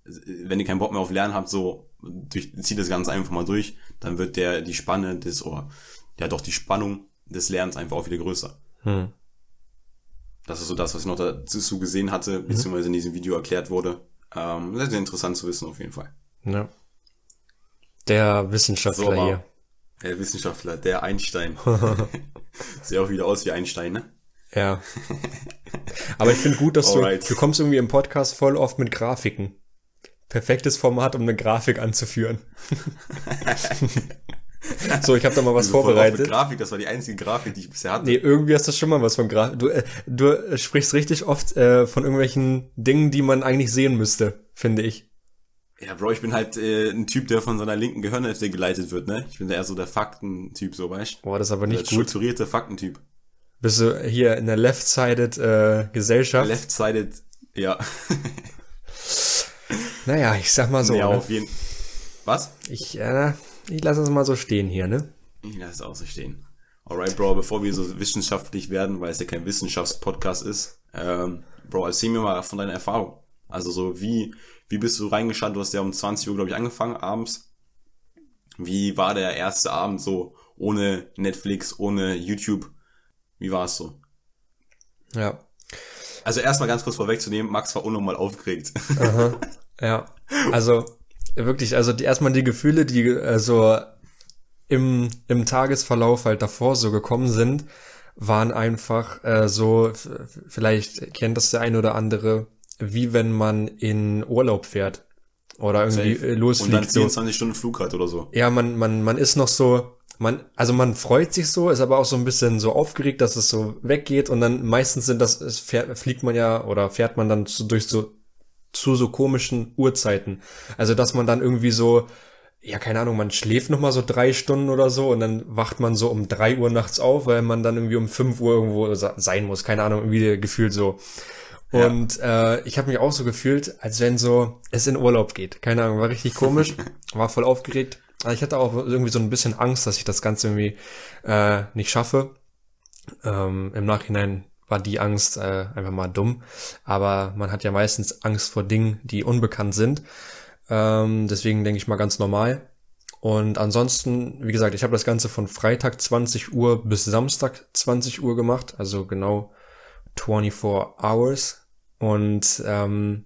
wenn ihr keinen Bock mehr auf Lernen habt, so, durch, zieht das Ganze einfach mal durch, dann wird der, die Spanne des, oder, ja doch, die Spannung des Lernens einfach auch wieder größer. Hm. Das ist so das, was ich noch dazu gesehen hatte, mhm. beziehungsweise in diesem Video erklärt wurde. Ähm, sehr, sehr interessant zu wissen, auf jeden Fall. Ja. Der Wissenschaftler so, hier. Der Wissenschaftler, der Einstein. Sieht auch wieder aus wie Einstein, ne? Ja. Aber ich finde gut, dass du, du kommst irgendwie im Podcast voll oft mit Grafiken. Perfektes Format, um eine Grafik anzuführen. so, ich habe da mal was vorbereitet. Grafik, das war die einzige Grafik, die ich bisher hatte. Nee, irgendwie hast du schon mal was von Grafik. Du, äh, du sprichst richtig oft äh, von irgendwelchen Dingen, die man eigentlich sehen müsste, finde ich. Ja, Bro, ich bin halt äh, ein Typ, der von seiner linken Gehirnhälfte geleitet wird, ne? Ich bin eher so der Faktentyp, so weißt Boah, das ist aber nicht der gut. Strukturierte Faktentyp. Bist du hier in der left-sided äh, Gesellschaft? Left-sided, ja. naja, ich sag mal so. Ja, ne? auf jeden Was? Ich, äh, ich lasse es mal so stehen hier, ne? Ich lasse es auch so stehen. Alright, Bro, bevor wir so wissenschaftlich werden, weil es ja kein Wissenschaftspodcast ist, ähm, Bro, erzähl mir mal von deiner Erfahrung. Also so, wie, wie bist du reingeschaut? Du hast ja um 20 Uhr, glaube ich, angefangen, abends. Wie war der erste Abend so, ohne Netflix, ohne YouTube? Wie war es so? Ja. Also erstmal ganz kurz vorwegzunehmen, Max war unnormal aufgeregt. Aha. Ja. Also wirklich, also die, erstmal die Gefühle, die äh, so im, im Tagesverlauf halt davor so gekommen sind, waren einfach äh, so, vielleicht kennt das der eine oder andere, wie wenn man in Urlaub fährt oder irgendwie Safe. losfliegt. Und dann 24 so. Stunden Flug hat oder so. Ja, man, man, man ist noch so, man, also man freut sich so, ist aber auch so ein bisschen so aufgeregt, dass es so weggeht und dann meistens sind das, es fährt, fliegt man ja oder fährt man dann zu, durch so, zu so komischen Uhrzeiten. Also, dass man dann irgendwie so, ja, keine Ahnung, man schläft noch mal so drei Stunden oder so und dann wacht man so um drei Uhr nachts auf, weil man dann irgendwie um fünf Uhr irgendwo sein muss. Keine Ahnung, irgendwie gefühlt so. Und ja. äh, ich habe mich auch so gefühlt, als wenn so es in Urlaub geht. Keine Ahnung, war richtig komisch, war voll aufgeregt. Aber ich hatte auch irgendwie so ein bisschen Angst, dass ich das Ganze irgendwie äh, nicht schaffe. Ähm, Im Nachhinein war die Angst äh, einfach mal dumm. Aber man hat ja meistens Angst vor Dingen, die unbekannt sind. Ähm, deswegen denke ich mal ganz normal. Und ansonsten, wie gesagt, ich habe das Ganze von Freitag 20 Uhr bis Samstag 20 Uhr gemacht, also genau 24 Hours. Und ähm,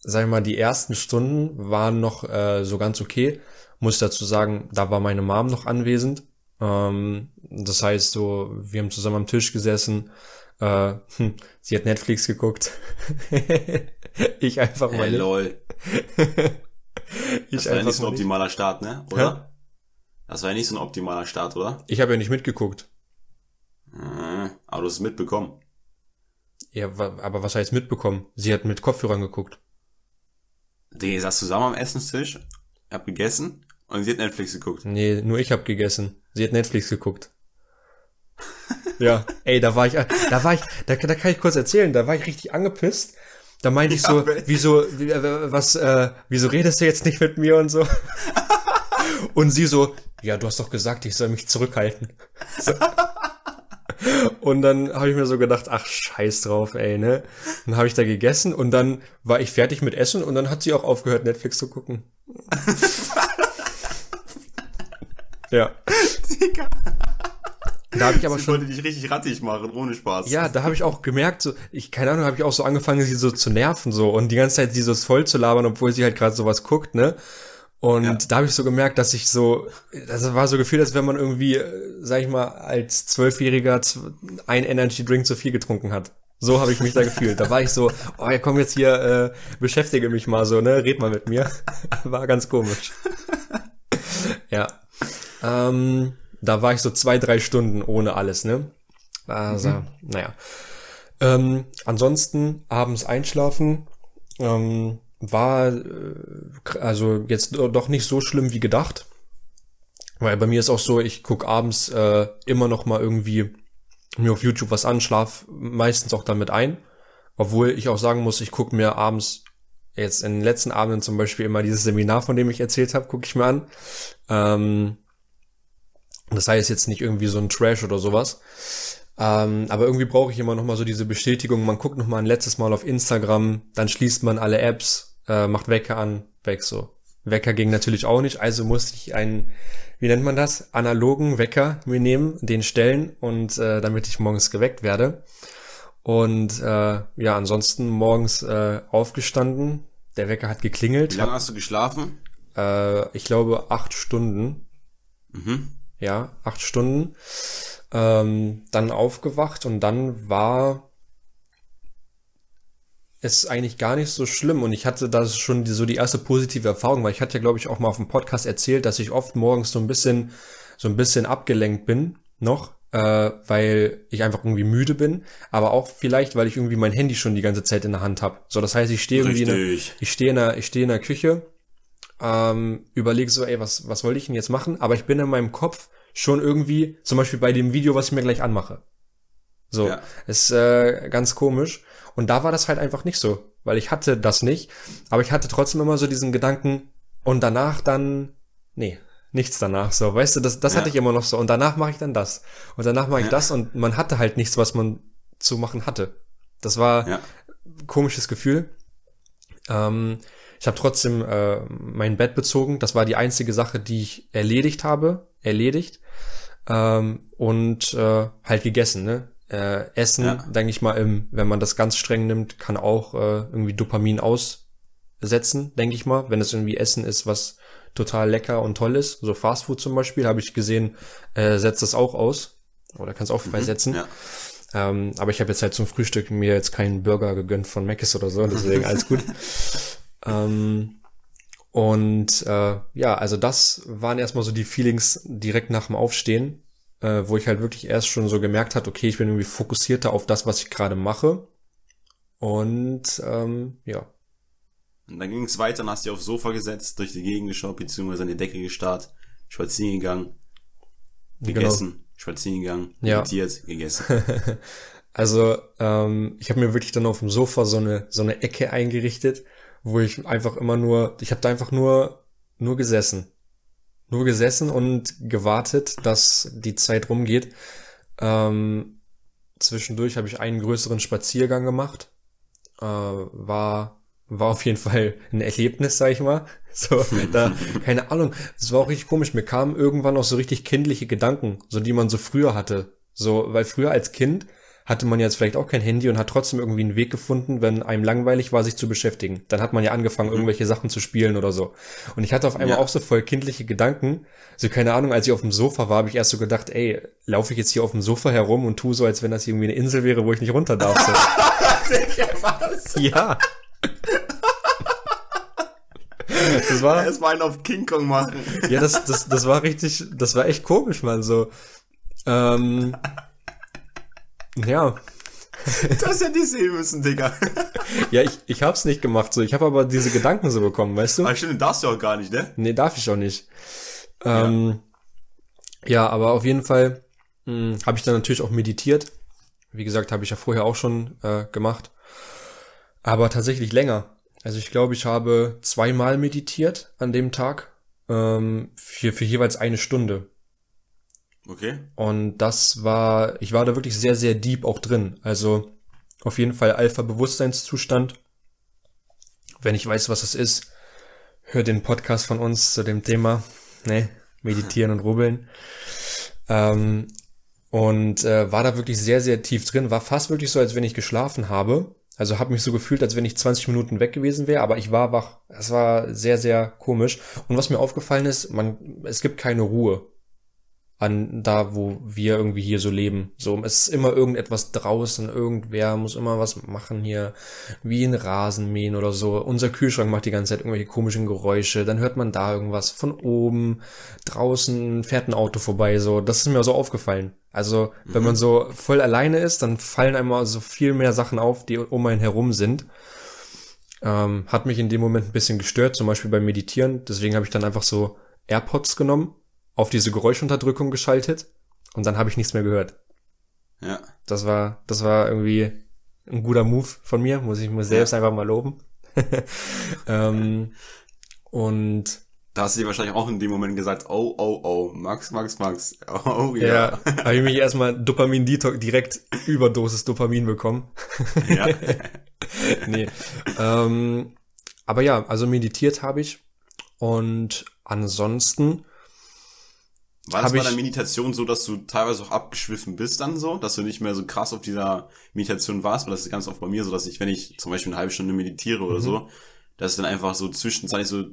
sag ich mal, die ersten Stunden waren noch äh, so ganz okay. Muss dazu sagen, da war meine Mom noch anwesend. Ähm, das heißt, so, wir haben zusammen am Tisch gesessen. Äh, hm, sie hat Netflix geguckt. ich einfach mal. Hey, lol. das war ja nicht so ein optimaler Start, ne? Oder? Hä? Das war ja nicht so ein optimaler Start, oder? Ich habe ja nicht mitgeguckt. Hm, aber du hast es mitbekommen. Ja, aber was heißt mitbekommen? Sie hat mit Kopfhörern geguckt. Die saß zusammen am Essenstisch, hab gegessen und sie hat Netflix geguckt. Nee, nur ich hab gegessen. Sie hat Netflix geguckt. ja, ey, da war ich, da war ich, da, da kann ich kurz erzählen, da war ich richtig angepisst. Da meinte ich so, wieso, wie, äh, was, äh, wieso redest du jetzt nicht mit mir und so? und sie so, ja, du hast doch gesagt, ich soll mich zurückhalten. So. Und dann habe ich mir so gedacht, ach scheiß drauf, ey, ne? Dann habe ich da gegessen und dann war ich fertig mit Essen und dann hat sie auch aufgehört, Netflix zu gucken. ja. Digga. Da habe ich aber sie schon. wollte dich richtig rattig machen, ohne Spaß. Ja, da habe ich auch gemerkt, so, ich, keine Ahnung, habe ich auch so angefangen, sie so zu nerven, so, und die ganze Zeit sie so voll zu labern, obwohl sie halt gerade sowas guckt, ne? Und ja. da habe ich so gemerkt, dass ich so, das war so gefühlt, als wenn man irgendwie, sag ich mal, als Zwölfjähriger ein Energy Drink zu viel getrunken hat. So habe ich mich da gefühlt. Da war ich so, oh, ja, komm jetzt hier, äh, beschäftige mich mal so, ne, red mal mit mir. War ganz komisch. ja. Ähm, da war ich so zwei, drei Stunden ohne alles, ne? Also, mhm. naja. Ähm, ansonsten abends einschlafen. Ähm, war äh, also jetzt doch nicht so schlimm wie gedacht. Weil bei mir ist auch so, ich guck abends äh, immer noch mal irgendwie mir auf YouTube was an, schlaf meistens auch damit ein. Obwohl ich auch sagen muss, ich guck mir abends jetzt in den letzten Abenden zum Beispiel immer dieses Seminar, von dem ich erzählt habe, gucke ich mir an. Ähm, das heißt jetzt nicht irgendwie so ein Trash oder sowas. Ähm, aber irgendwie brauche ich immer noch mal so diese Bestätigung. Man guckt noch mal ein letztes Mal auf Instagram, dann schließt man alle Apps, äh, macht Wecker an, weg so. Wecker ging natürlich auch nicht, also musste ich einen, wie nennt man das, analogen Wecker mir nehmen, den stellen und äh, damit ich morgens geweckt werde. Und äh, ja, ansonsten morgens äh, aufgestanden, der Wecker hat geklingelt. Wie lange hast du geschlafen? Äh, ich glaube acht Stunden. Mhm. Ja, acht Stunden. Ähm, dann aufgewacht und dann war ist eigentlich gar nicht so schlimm und ich hatte da schon so die erste positive Erfahrung, weil ich hatte ja glaube ich auch mal auf dem Podcast erzählt, dass ich oft morgens so ein bisschen so ein bisschen abgelenkt bin noch, äh, weil ich einfach irgendwie müde bin, aber auch vielleicht, weil ich irgendwie mein Handy schon die ganze Zeit in der Hand habe. So, das heißt, ich stehe irgendwie in der, ich stehe in der ich stehe in der Küche, ähm, überlege so, ey, was was wollte ich denn jetzt machen? Aber ich bin in meinem Kopf schon irgendwie, zum Beispiel bei dem Video, was ich mir gleich anmache. So, ja. ist äh, ganz komisch. Und da war das halt einfach nicht so, weil ich hatte das nicht. Aber ich hatte trotzdem immer so diesen Gedanken und danach dann, nee, nichts danach. So, weißt du, das, das ja. hatte ich immer noch so. Und danach mache ich dann das. Und danach mache ich ja. das und man hatte halt nichts, was man zu machen hatte. Das war ja. komisches Gefühl. Ähm, ich habe trotzdem äh, mein Bett bezogen. Das war die einzige Sache, die ich erledigt habe. Erledigt. Ähm, und äh, halt gegessen, ne? Äh, Essen, ja. denke ich mal, im, wenn man das ganz streng nimmt, kann auch äh, irgendwie Dopamin aussetzen, denke ich mal. Wenn es irgendwie Essen ist, was total lecker und toll ist, so Fastfood zum Beispiel, habe ich gesehen, äh, setzt das auch aus. Oder kann es auch mhm, freisetzen. Mhm, ja. Ähm, aber ich habe jetzt halt zum Frühstück mir jetzt keinen Burger gegönnt von Mc's oder so, deswegen alles gut. ähm, und äh, ja, also das waren erstmal so die Feelings direkt nach dem Aufstehen äh, wo ich halt wirklich erst schon so gemerkt hat, okay, ich bin irgendwie fokussierter auf das, was ich gerade mache. Und ähm, ja. Und dann ging es weiter und hast dich aufs Sofa gesetzt, durch die Gegend geschaut, beziehungsweise an die Decke gestarrt, spazieren gegangen, gegessen, genau. spazieren gegangen, ja. meditiert, gegessen. also ähm, ich habe mir wirklich dann auf dem Sofa so eine so eine Ecke eingerichtet, wo ich einfach immer nur, ich habe da einfach nur nur gesessen, nur gesessen und gewartet, dass die Zeit rumgeht. Ähm, zwischendurch habe ich einen größeren Spaziergang gemacht, äh, war war auf jeden Fall ein Erlebnis, sag ich mal. So, da, keine Ahnung. Es war auch richtig komisch. Mir kamen irgendwann auch so richtig kindliche Gedanken, so die man so früher hatte. So, weil früher als Kind hatte man jetzt vielleicht auch kein Handy und hat trotzdem irgendwie einen Weg gefunden, wenn einem langweilig war, sich zu beschäftigen. Dann hat man ja angefangen, mhm. irgendwelche Sachen zu spielen oder so. Und ich hatte auf einmal ja. auch so voll kindliche Gedanken. So, keine Ahnung, als ich auf dem Sofa war, habe ich erst so gedacht, ey, laufe ich jetzt hier auf dem Sofa herum und tu so, als wenn das irgendwie eine Insel wäre, wo ich nicht runter darf. So. ja. Das war. Erstmal einen auf King Kong machen. Ja, das, das, das war richtig, das war echt komisch, man, so. Ähm, ja. Du hast ja die sehen müssen, Digga. Ja, ich, ich hab's nicht gemacht, so. Ich habe aber diese Gedanken so bekommen, weißt du? Aber stimmt, darfst du auch gar nicht, ne? Nee, darf ich auch nicht. Ähm, ja. ja, aber auf jeden Fall hm, habe ich dann natürlich auch meditiert. Wie gesagt, habe ich ja vorher auch schon äh, gemacht. Aber tatsächlich länger. Also ich glaube, ich habe zweimal meditiert an dem Tag. Ähm, für, für jeweils eine Stunde. Okay. Und das war, ich war da wirklich sehr, sehr deep auch drin. Also auf jeden Fall Alpha-Bewusstseinszustand. Wenn ich weiß, was es ist, hör den Podcast von uns zu dem Thema. Ne, meditieren und rubbeln. Ähm, und äh, war da wirklich sehr, sehr tief drin. War fast wirklich so, als wenn ich geschlafen habe. Also habe mich so gefühlt, als wenn ich 20 Minuten weg gewesen wäre, aber ich war wach. Es war sehr, sehr komisch. Und was mir aufgefallen ist, man, es gibt keine Ruhe an da, wo wir irgendwie hier so leben. So, es ist immer irgendetwas draußen, irgendwer muss immer was machen hier, wie ein Rasenmähen oder so. Unser Kühlschrank macht die ganze Zeit irgendwelche komischen Geräusche, dann hört man da irgendwas von oben, draußen fährt ein Auto vorbei, so. Das ist mir so aufgefallen. Also, wenn man so voll alleine ist, dann fallen einmal so viel mehr Sachen auf, die um einen herum sind. Ähm, hat mich in dem Moment ein bisschen gestört, zum Beispiel beim Meditieren. Deswegen habe ich dann einfach so AirPods genommen auf diese Geräuschunterdrückung geschaltet und dann habe ich nichts mehr gehört. Ja. Das war, das war irgendwie ein guter Move von mir, muss ich mir selbst ja. einfach mal loben. ähm, und da hast du dir wahrscheinlich auch in dem Moment gesagt, oh, oh, oh, Max, Max, Max, oh, ja. Ja, habe ich mich erstmal Dopamin direkt Überdosis Dopamin bekommen. Ja. nee. Ähm, aber ja, also meditiert habe ich und ansonsten war das bei der Meditation so, dass du teilweise auch abgeschwiffen bist dann so, dass du nicht mehr so krass auf dieser Meditation warst, weil das ist ganz oft bei mir so, dass ich, wenn ich zum Beispiel eine halbe Stunde meditiere oder mhm. so, dass ich dann einfach so zwischenzeitlich so,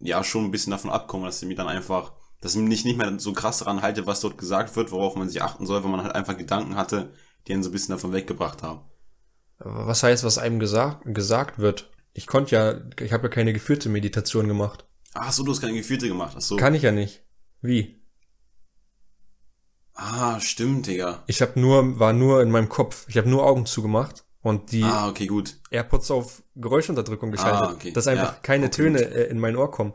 ja, schon ein bisschen davon abkomme, dass ich mir dann einfach, dass ich mich nicht mehr so krass daran halte, was dort gesagt wird, worauf man sich achten soll, wenn man halt einfach Gedanken hatte, die einen so ein bisschen davon weggebracht haben. Was heißt, was einem gesagt, gesagt wird? Ich konnte ja, ich habe ja keine geführte Meditation gemacht. Ach so, du hast keine geführte gemacht. Ach so. Kann ich ja nicht. Wie? Ah, stimmt, Digga. Ich habe nur, war nur in meinem Kopf. Ich habe nur Augen zugemacht und die ah, okay, gut. AirPods auf Geräuschunterdrückung geschaltet, ah, okay. dass einfach ja, keine okay, Töne gut. Äh, in mein Ohr kommen.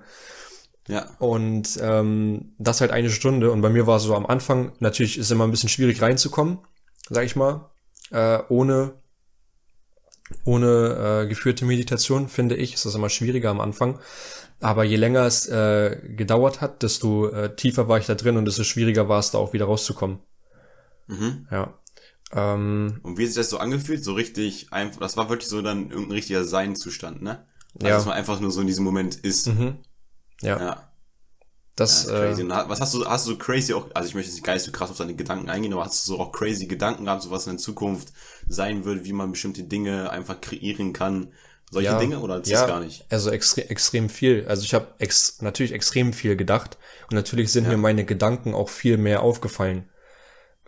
Ja. Und ähm, das halt eine Stunde. Und bei mir war so am Anfang, natürlich ist immer ein bisschen schwierig reinzukommen, sag ich mal, äh, ohne ohne äh, geführte Meditation, finde ich, ist das immer schwieriger am Anfang. Aber je länger es äh, gedauert hat, desto äh, tiefer war ich da drin und desto schwieriger war es da auch wieder rauszukommen. Mhm. Ja. Ähm, und wie hat sich das so angefühlt? So richtig einfach, das war wirklich so dann irgendein richtiger Seinzustand, ne? Also, ja. Dass man einfach nur so in diesem Moment ist. Mhm. Ja. ja. Das, ja, das äh, was hast du, hast du so crazy auch, also ich möchte jetzt gar nicht so krass auf deine Gedanken eingehen, aber hast du so auch crazy Gedanken gehabt, so was in Zukunft sein wird, wie man bestimmte Dinge einfach kreieren kann, solche ja, Dinge oder ist ja, das gar nicht? Also extre extrem viel. Also ich habe ex natürlich extrem viel gedacht und natürlich sind ja. mir meine Gedanken auch viel mehr aufgefallen,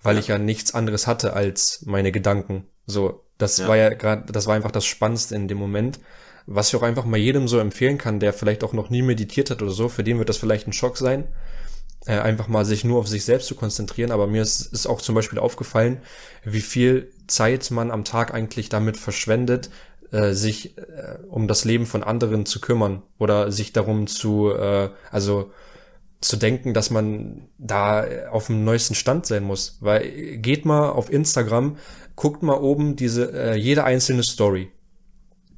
weil ich ja nichts anderes hatte als meine Gedanken. So, das war ja gerade, das war einfach das Spannendste in dem Moment. Was ich auch einfach mal jedem so empfehlen kann, der vielleicht auch noch nie meditiert hat oder so, für den wird das vielleicht ein Schock sein, äh, einfach mal sich nur auf sich selbst zu konzentrieren. Aber mir ist, ist auch zum Beispiel aufgefallen, wie viel Zeit man am Tag eigentlich damit verschwendet, äh, sich äh, um das Leben von anderen zu kümmern oder sich darum zu, äh, also zu denken, dass man da auf dem neuesten Stand sein muss. Weil geht mal auf Instagram, guckt mal oben diese äh, jede einzelne Story,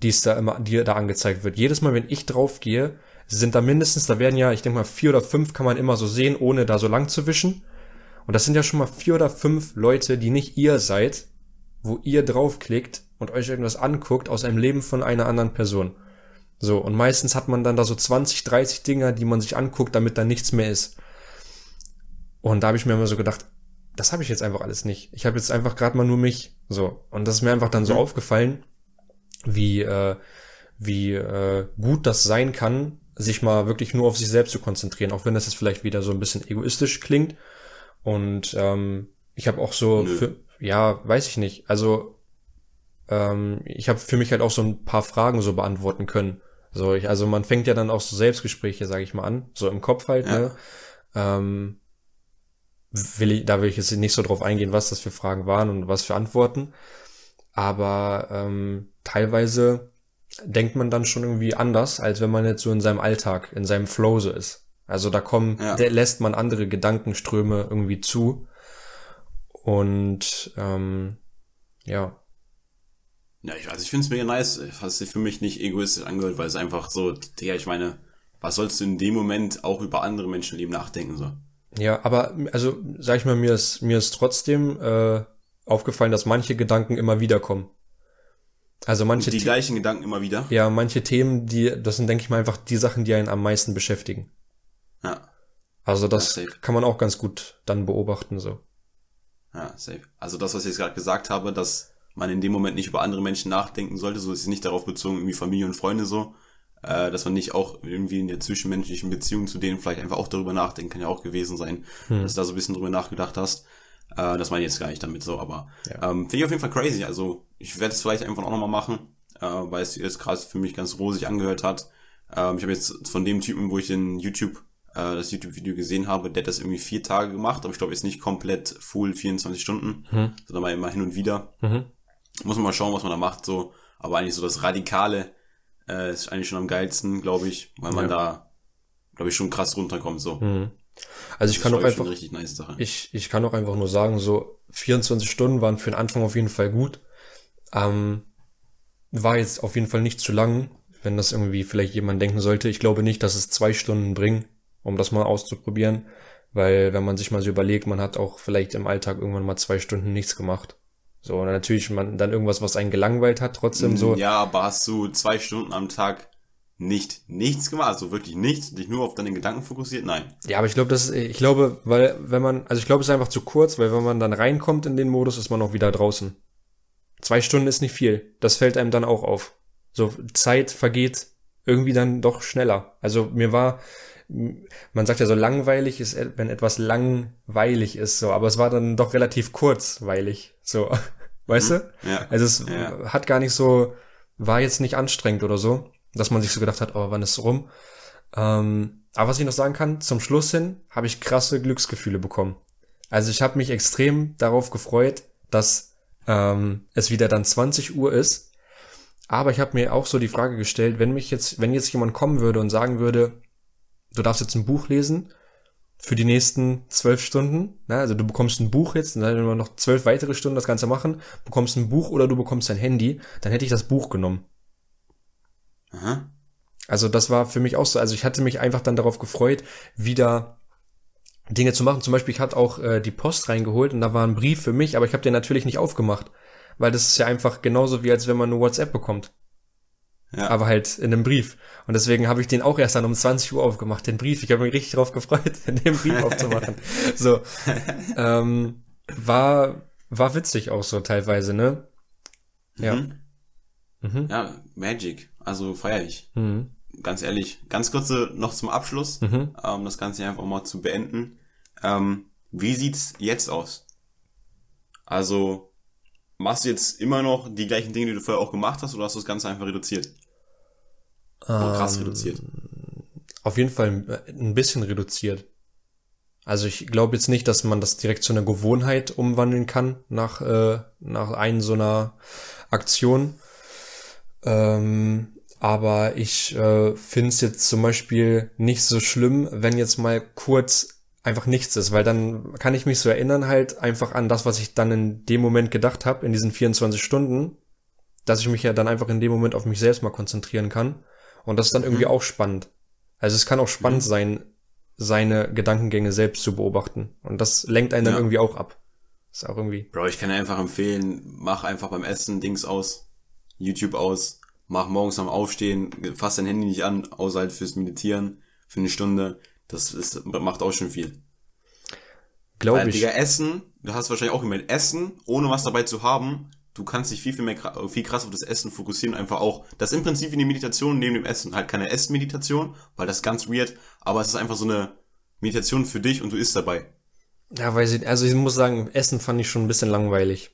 die ist da immer, die da angezeigt wird. Jedes Mal, wenn ich drauf gehe, sind da mindestens, da werden ja, ich denke mal vier oder fünf kann man immer so sehen, ohne da so lang zu wischen. Und das sind ja schon mal vier oder fünf Leute, die nicht ihr seid, wo ihr draufklickt und euch irgendwas anguckt aus einem Leben von einer anderen Person. So, und meistens hat man dann da so 20, 30 Dinger, die man sich anguckt, damit da nichts mehr ist. Und da habe ich mir immer so gedacht, das habe ich jetzt einfach alles nicht. Ich habe jetzt einfach gerade mal nur mich. So. Und das ist mir einfach dann so mhm. aufgefallen, wie, äh, wie äh, gut das sein kann, sich mal wirklich nur auf sich selbst zu konzentrieren, auch wenn das jetzt vielleicht wieder so ein bisschen egoistisch klingt. Und ähm, ich habe auch so, für, ja, weiß ich nicht. Also ähm, ich habe für mich halt auch so ein paar Fragen so beantworten können. So, ich, also man fängt ja dann auch so Selbstgespräche, sage ich mal, an, so im Kopf halt, ja. ne? Ähm, will ich, da will ich jetzt nicht so drauf eingehen, was das für Fragen waren und was für Antworten. Aber ähm, teilweise denkt man dann schon irgendwie anders, als wenn man jetzt so in seinem Alltag, in seinem Flow so ist. Also da kommen, ja. lässt man andere Gedankenströme irgendwie zu. Und ähm, ja, ja, ich, also ich finde es mega nice, was sich für mich nicht egoistisch angehört, weil es einfach so, ja, ich meine, was sollst du in dem Moment auch über andere Menschenleben nachdenken so? Ja, aber also sag ich mal, mir ist mir ist trotzdem äh, aufgefallen, dass manche Gedanken immer wieder kommen. Also manche die gleichen Gedanken immer wieder. Ja, manche Themen, die das sind denke ich mal einfach die Sachen, die einen am meisten beschäftigen. Ja. Also das ja, kann man auch ganz gut dann beobachten so. Ja, safe. Also das, was ich jetzt gerade gesagt habe, dass man in dem Moment nicht über andere Menschen nachdenken sollte, so ist es nicht darauf bezogen, irgendwie Familie und Freunde so, äh, dass man nicht auch irgendwie in der zwischenmenschlichen Beziehung zu denen vielleicht einfach auch darüber nachdenken, kann ja auch gewesen sein, hm. dass du da so ein bisschen drüber nachgedacht hast. Äh, das meine ich jetzt gar nicht damit so, aber ja. ähm, finde ich auf jeden Fall crazy. Also ich werde es vielleicht einfach auch nochmal machen, äh, weil es jetzt gerade für mich ganz rosig angehört hat. Ähm, ich habe jetzt von dem Typen, wo ich den YouTube äh, das YouTube-Video gesehen habe, der hat das irgendwie vier Tage gemacht, aber ich glaube jetzt nicht komplett full 24 Stunden, hm. sondern mal immer hin und wieder. Mhm. Muss man mal schauen, was man da macht, so. Aber eigentlich so das Radikale äh, ist eigentlich schon am geilsten, glaube ich, weil man ja. da, glaube ich, schon krass runterkommt, so. Mhm. Also ich kann auch einfach, nice ich, ich kann auch einfach nur sagen, so 24 Stunden waren für den Anfang auf jeden Fall gut. Ähm, war jetzt auf jeden Fall nicht zu lang, wenn das irgendwie vielleicht jemand denken sollte. Ich glaube nicht, dass es zwei Stunden bringen, um das mal auszuprobieren, weil wenn man sich mal so überlegt, man hat auch vielleicht im Alltag irgendwann mal zwei Stunden nichts gemacht. So, und natürlich man dann irgendwas, was einen gelangweilt hat, trotzdem so. Ja, aber hast du zwei Stunden am Tag nicht nichts gemacht, also wirklich nichts, dich nur auf deine Gedanken fokussiert? Nein. Ja, aber ich glaube, das ist, ich glaube, weil, wenn man, also ich glaube, es ist einfach zu kurz, weil wenn man dann reinkommt in den Modus, ist man auch wieder draußen. Zwei Stunden ist nicht viel. Das fällt einem dann auch auf. So, Zeit vergeht irgendwie dann doch schneller. Also mir war, man sagt ja so langweilig ist, wenn etwas langweilig ist, so, aber es war dann doch relativ kurzweilig, so, weißt mhm. du? Ja. Also es ja. hat gar nicht so, war jetzt nicht anstrengend oder so, dass man sich so gedacht hat, oh, wann ist es rum? Ähm, aber was ich noch sagen kann, zum Schluss hin habe ich krasse Glücksgefühle bekommen. Also ich habe mich extrem darauf gefreut, dass ähm, es wieder dann 20 Uhr ist. Aber ich habe mir auch so die Frage gestellt, wenn mich jetzt, wenn jetzt jemand kommen würde und sagen würde, du darfst jetzt ein Buch lesen für die nächsten zwölf Stunden. Ne? Also du bekommst ein Buch jetzt, dann werden wir noch zwölf weitere Stunden das Ganze machen, bekommst ein Buch oder du bekommst dein Handy, dann hätte ich das Buch genommen. Aha. Also das war für mich auch so. Also ich hatte mich einfach dann darauf gefreut, wieder Dinge zu machen. Zum Beispiel, ich hatte auch äh, die Post reingeholt und da war ein Brief für mich, aber ich habe den natürlich nicht aufgemacht. Weil das ist ja einfach genauso wie als wenn man eine WhatsApp bekommt. Ja. Aber halt in einem Brief. Und deswegen habe ich den auch erst dann um 20 Uhr aufgemacht, den Brief. Ich habe mich richtig drauf gefreut, den Brief aufzumachen. So. Ähm, war, war witzig auch so teilweise, ne? Ja. Mhm. Mhm. Ja, Magic. Also feier ich. Mhm. Ganz ehrlich. Ganz kurze noch zum Abschluss, mhm. ähm, das Ganze einfach mal zu beenden. Ähm, wie sieht's jetzt aus? Also, Machst du jetzt immer noch die gleichen Dinge, die du vorher auch gemacht hast, oder hast du das Ganze einfach reduziert? Oder krass ähm, reduziert? Auf jeden Fall ein bisschen reduziert. Also ich glaube jetzt nicht, dass man das direkt zu einer Gewohnheit umwandeln kann nach, äh, nach ein so einer Aktion. Ähm, aber ich äh, finde es jetzt zum Beispiel nicht so schlimm, wenn jetzt mal kurz einfach nichts ist, weil dann kann ich mich so erinnern halt einfach an das, was ich dann in dem Moment gedacht habe, in diesen 24 Stunden, dass ich mich ja dann einfach in dem Moment auf mich selbst mal konzentrieren kann. Und das ist dann irgendwie mhm. auch spannend. Also es kann auch spannend mhm. sein, seine Gedankengänge selbst zu beobachten. Und das lenkt einen dann ja. irgendwie auch ab. Ist auch irgendwie. Bro, ich kann einfach empfehlen, mach einfach beim Essen Dings aus, YouTube aus, mach morgens am Aufstehen, fass dein Handy nicht an, außer halt fürs Meditieren, für eine Stunde. Das ist, macht auch schon viel. Glaube ich. Digga, Essen, du hast wahrscheinlich auch gemerkt, Essen, ohne was dabei zu haben, du kannst dich viel, viel mehr, viel krass auf das Essen fokussieren, einfach auch, das ist im Prinzip wie eine Meditation neben dem Essen. Halt keine Essmeditation, weil das ist ganz weird, aber es ist einfach so eine Meditation für dich und du isst dabei. Ja, weiß ich, also ich muss sagen, Essen fand ich schon ein bisschen langweilig.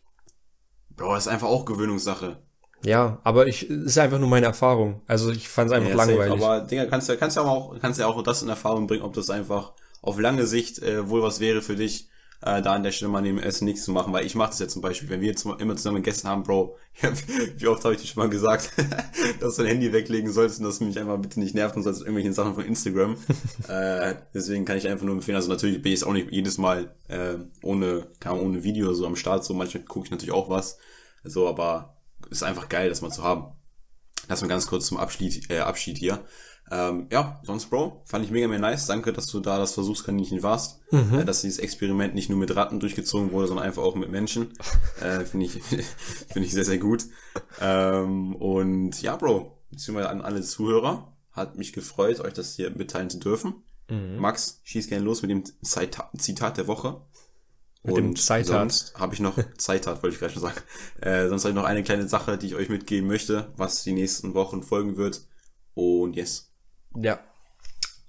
Bro, das ist einfach auch Gewöhnungssache. Ja, aber ich, ist einfach nur meine Erfahrung. Also ich fand es einfach ja, langweilig. Safe, aber Digga, kannst du, kannst ja auch, kannst ja auch das in Erfahrung bringen, ob das einfach auf lange Sicht äh, wohl was wäre für dich, äh, da an der Stelle mal neben Essen nichts zu machen, weil ich mache das jetzt zum Beispiel, wenn wir jetzt immer zusammen gegessen haben, Bro, wie oft habe ich dir schon mal gesagt, dass du dein Handy weglegen sollst und dass du mich einfach bitte nicht nerven sollst mit irgendwelchen Sachen von Instagram. äh, deswegen kann ich einfach nur empfehlen, also natürlich bin ich auch nicht jedes Mal äh, ohne, kann ohne Video so am Start, so manchmal gucke ich natürlich auch was, so, aber ist einfach geil, das mal zu haben. Lass mal ganz kurz zum Abschied, äh, Abschied hier. Ähm, ja, sonst, Bro, fand ich mega, mega nice. Danke, dass du da das Versuchskaninchen warst. Mhm. Äh, dass dieses Experiment nicht nur mit Ratten durchgezogen wurde, sondern einfach auch mit Menschen. äh, Finde ich, finde ich sehr, sehr gut. Ähm, und ja, Bro, beziehungsweise an alle Zuhörer, hat mich gefreut, euch das hier mitteilen zu dürfen. Mhm. Max, schieß gerne los mit dem Zitat der Woche. Mit und sonst habe ich noch Zitat, wollte ich gleich schon sagen. Äh, sonst habe ich noch eine kleine Sache, die ich euch mitgeben möchte, was die nächsten Wochen folgen wird. Und yes. Ja.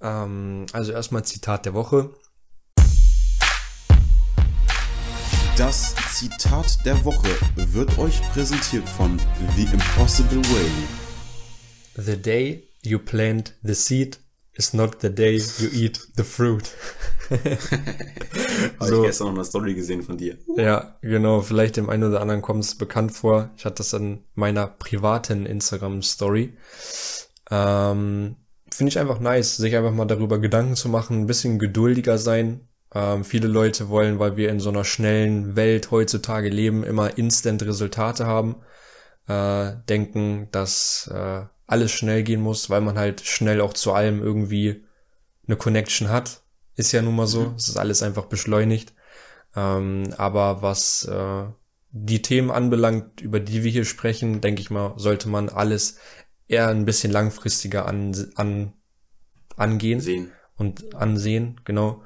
Ähm, also erstmal Zitat der Woche. Das Zitat der Woche wird euch präsentiert von The Impossible Way. The day you plant the seed is not the day you eat the fruit. Habe so. ich gestern noch eine Story gesehen von dir. Ja, genau. Vielleicht dem einen oder anderen kommt es bekannt vor. Ich hatte das in meiner privaten Instagram-Story. Ähm, Finde ich einfach nice, sich einfach mal darüber Gedanken zu machen, ein bisschen geduldiger sein. Ähm, viele Leute wollen, weil wir in so einer schnellen Welt heutzutage leben, immer instant Resultate haben. Äh, denken, dass äh, alles schnell gehen muss, weil man halt schnell auch zu allem irgendwie eine Connection hat. Ist ja nun mal so. Mhm. Es ist alles einfach beschleunigt. Ähm, aber was äh, die Themen anbelangt, über die wir hier sprechen, denke ich mal, sollte man alles eher ein bisschen langfristiger an, an, angehen Sehen. und ansehen, genau.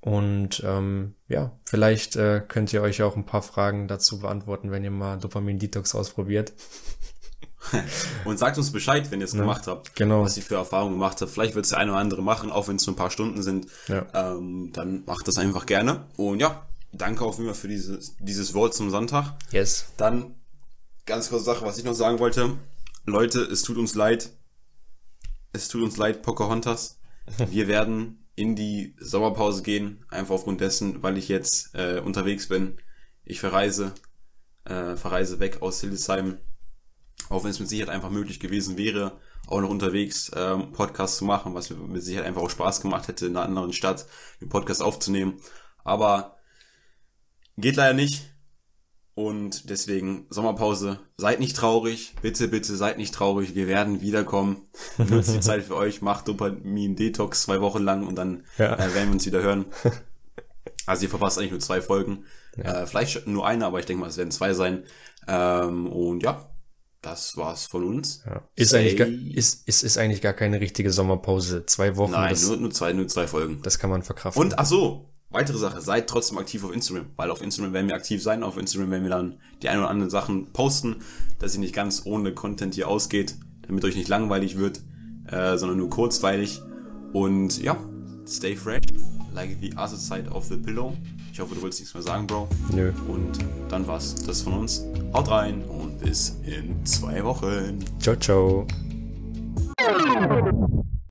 Und ähm, ja, vielleicht äh, könnt ihr euch auch ein paar Fragen dazu beantworten, wenn ihr mal Dopamin-Detox ausprobiert. und sagt uns Bescheid, wenn ihr es ja, gemacht habt. Genau. Was ihr für Erfahrungen gemacht habt. Vielleicht wird es der eine oder andere machen, auch wenn es nur ein paar Stunden sind. Ja. Ähm, dann macht das einfach gerne. Und ja, danke auch immer für dieses, dieses Wort zum Sonntag. Yes. Dann ganz kurze Sache, was ich noch sagen wollte. Leute, es tut uns leid. Es tut uns leid, Pocahontas. Wir werden in die Sommerpause gehen, einfach aufgrund dessen, weil ich jetzt äh, unterwegs bin. Ich verreise, äh, verreise weg aus Hildesheim. Auch wenn es mit Sicherheit einfach möglich gewesen wäre, auch noch unterwegs ähm, Podcast zu machen, was mir mit Sicherheit einfach auch Spaß gemacht hätte, in einer anderen Stadt den Podcast aufzunehmen. Aber geht leider nicht. Und deswegen Sommerpause. Seid nicht traurig. Bitte, bitte seid nicht traurig. Wir werden wiederkommen. Nutzt die Zeit für euch. Macht Dopamin-Detox zwei Wochen lang und dann ja. äh, werden wir uns wieder hören. Also ihr verpasst eigentlich nur zwei Folgen. Ja. Äh, vielleicht nur eine, aber ich denke mal, es werden zwei sein. Ähm, und ja, das war's von uns. Ja. Ist, eigentlich gar, ist, ist, ist eigentlich gar keine richtige Sommerpause. Zwei Wochen. Nein, das, nur, nur, zwei, nur zwei Folgen. Das kann man verkraften. Und ach so, Weitere Sache, seid trotzdem aktiv auf Instagram, weil auf Instagram werden wir aktiv sein, auf Instagram werden wir dann die ein oder anderen Sachen posten, dass ihr nicht ganz ohne Content hier ausgeht, damit euch nicht langweilig wird, äh, sondern nur kurzweilig. Und ja, stay fresh, like the other side of the pillow. Ich hoffe, du willst nichts mehr sagen, Bro. Nö. Und dann war's das von uns. Haut rein und bis in zwei Wochen. Ciao, ciao.